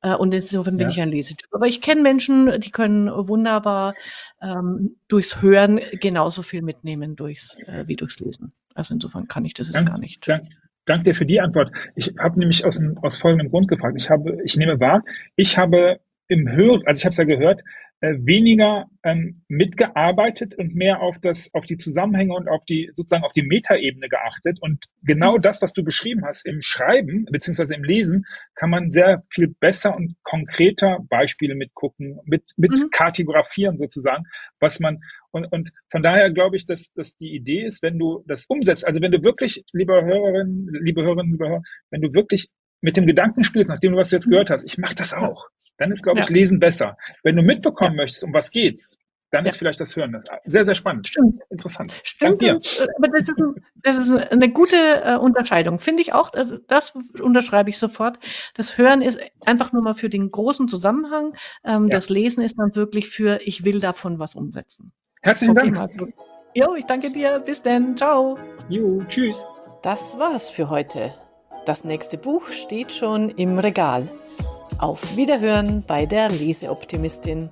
Äh, und insofern bin ja. ich ein Lesetyp. Aber ich kenne Menschen, die können wunderbar ähm, durchs Hören genauso viel mitnehmen durchs, äh, wie durchs Lesen. Also insofern kann ich das jetzt dank, gar nicht. Dank, danke dir für die Antwort. Ich habe nämlich aus, aus folgendem Grund gefragt. Ich habe, ich nehme wahr, ich habe im Hör, also ich habe es ja gehört, weniger ähm, mitgearbeitet und mehr auf das, auf die Zusammenhänge und auf die sozusagen auf die Metaebene geachtet. Und genau mhm. das, was du beschrieben hast im Schreiben beziehungsweise im Lesen, kann man sehr viel besser und konkreter Beispiele mitgucken, mit, mit mhm. kartografieren sozusagen, was man und, und von daher glaube ich, dass, dass die Idee ist, wenn du das umsetzt, also wenn du wirklich, liebe Hörerinnen, liebe Hörerinnen, liebe Hörer, wenn du wirklich mit dem Gedanken spielst, nachdem du was du jetzt mhm. gehört hast, ich mache das auch dann ist, glaube ich, Lesen besser. Wenn du mitbekommen ja. möchtest, um was geht's, dann ja. ist vielleicht das Hören sehr, sehr spannend. Stimmt. Interessant. Stimmt. Dir. Äh, aber das ist, ein, das ist eine gute äh, Unterscheidung, finde ich auch. Also das unterschreibe ich sofort. Das Hören ist einfach nur mal für den großen Zusammenhang. Ähm, ja. Das Lesen ist dann wirklich für, ich will davon was umsetzen. Herzlichen okay, Dank. Marco. Jo, ich danke dir. Bis dann. Ciao. Jo, tschüss. Das war's für heute. Das nächste Buch steht schon im Regal. Auf Wiederhören bei der Leseoptimistin.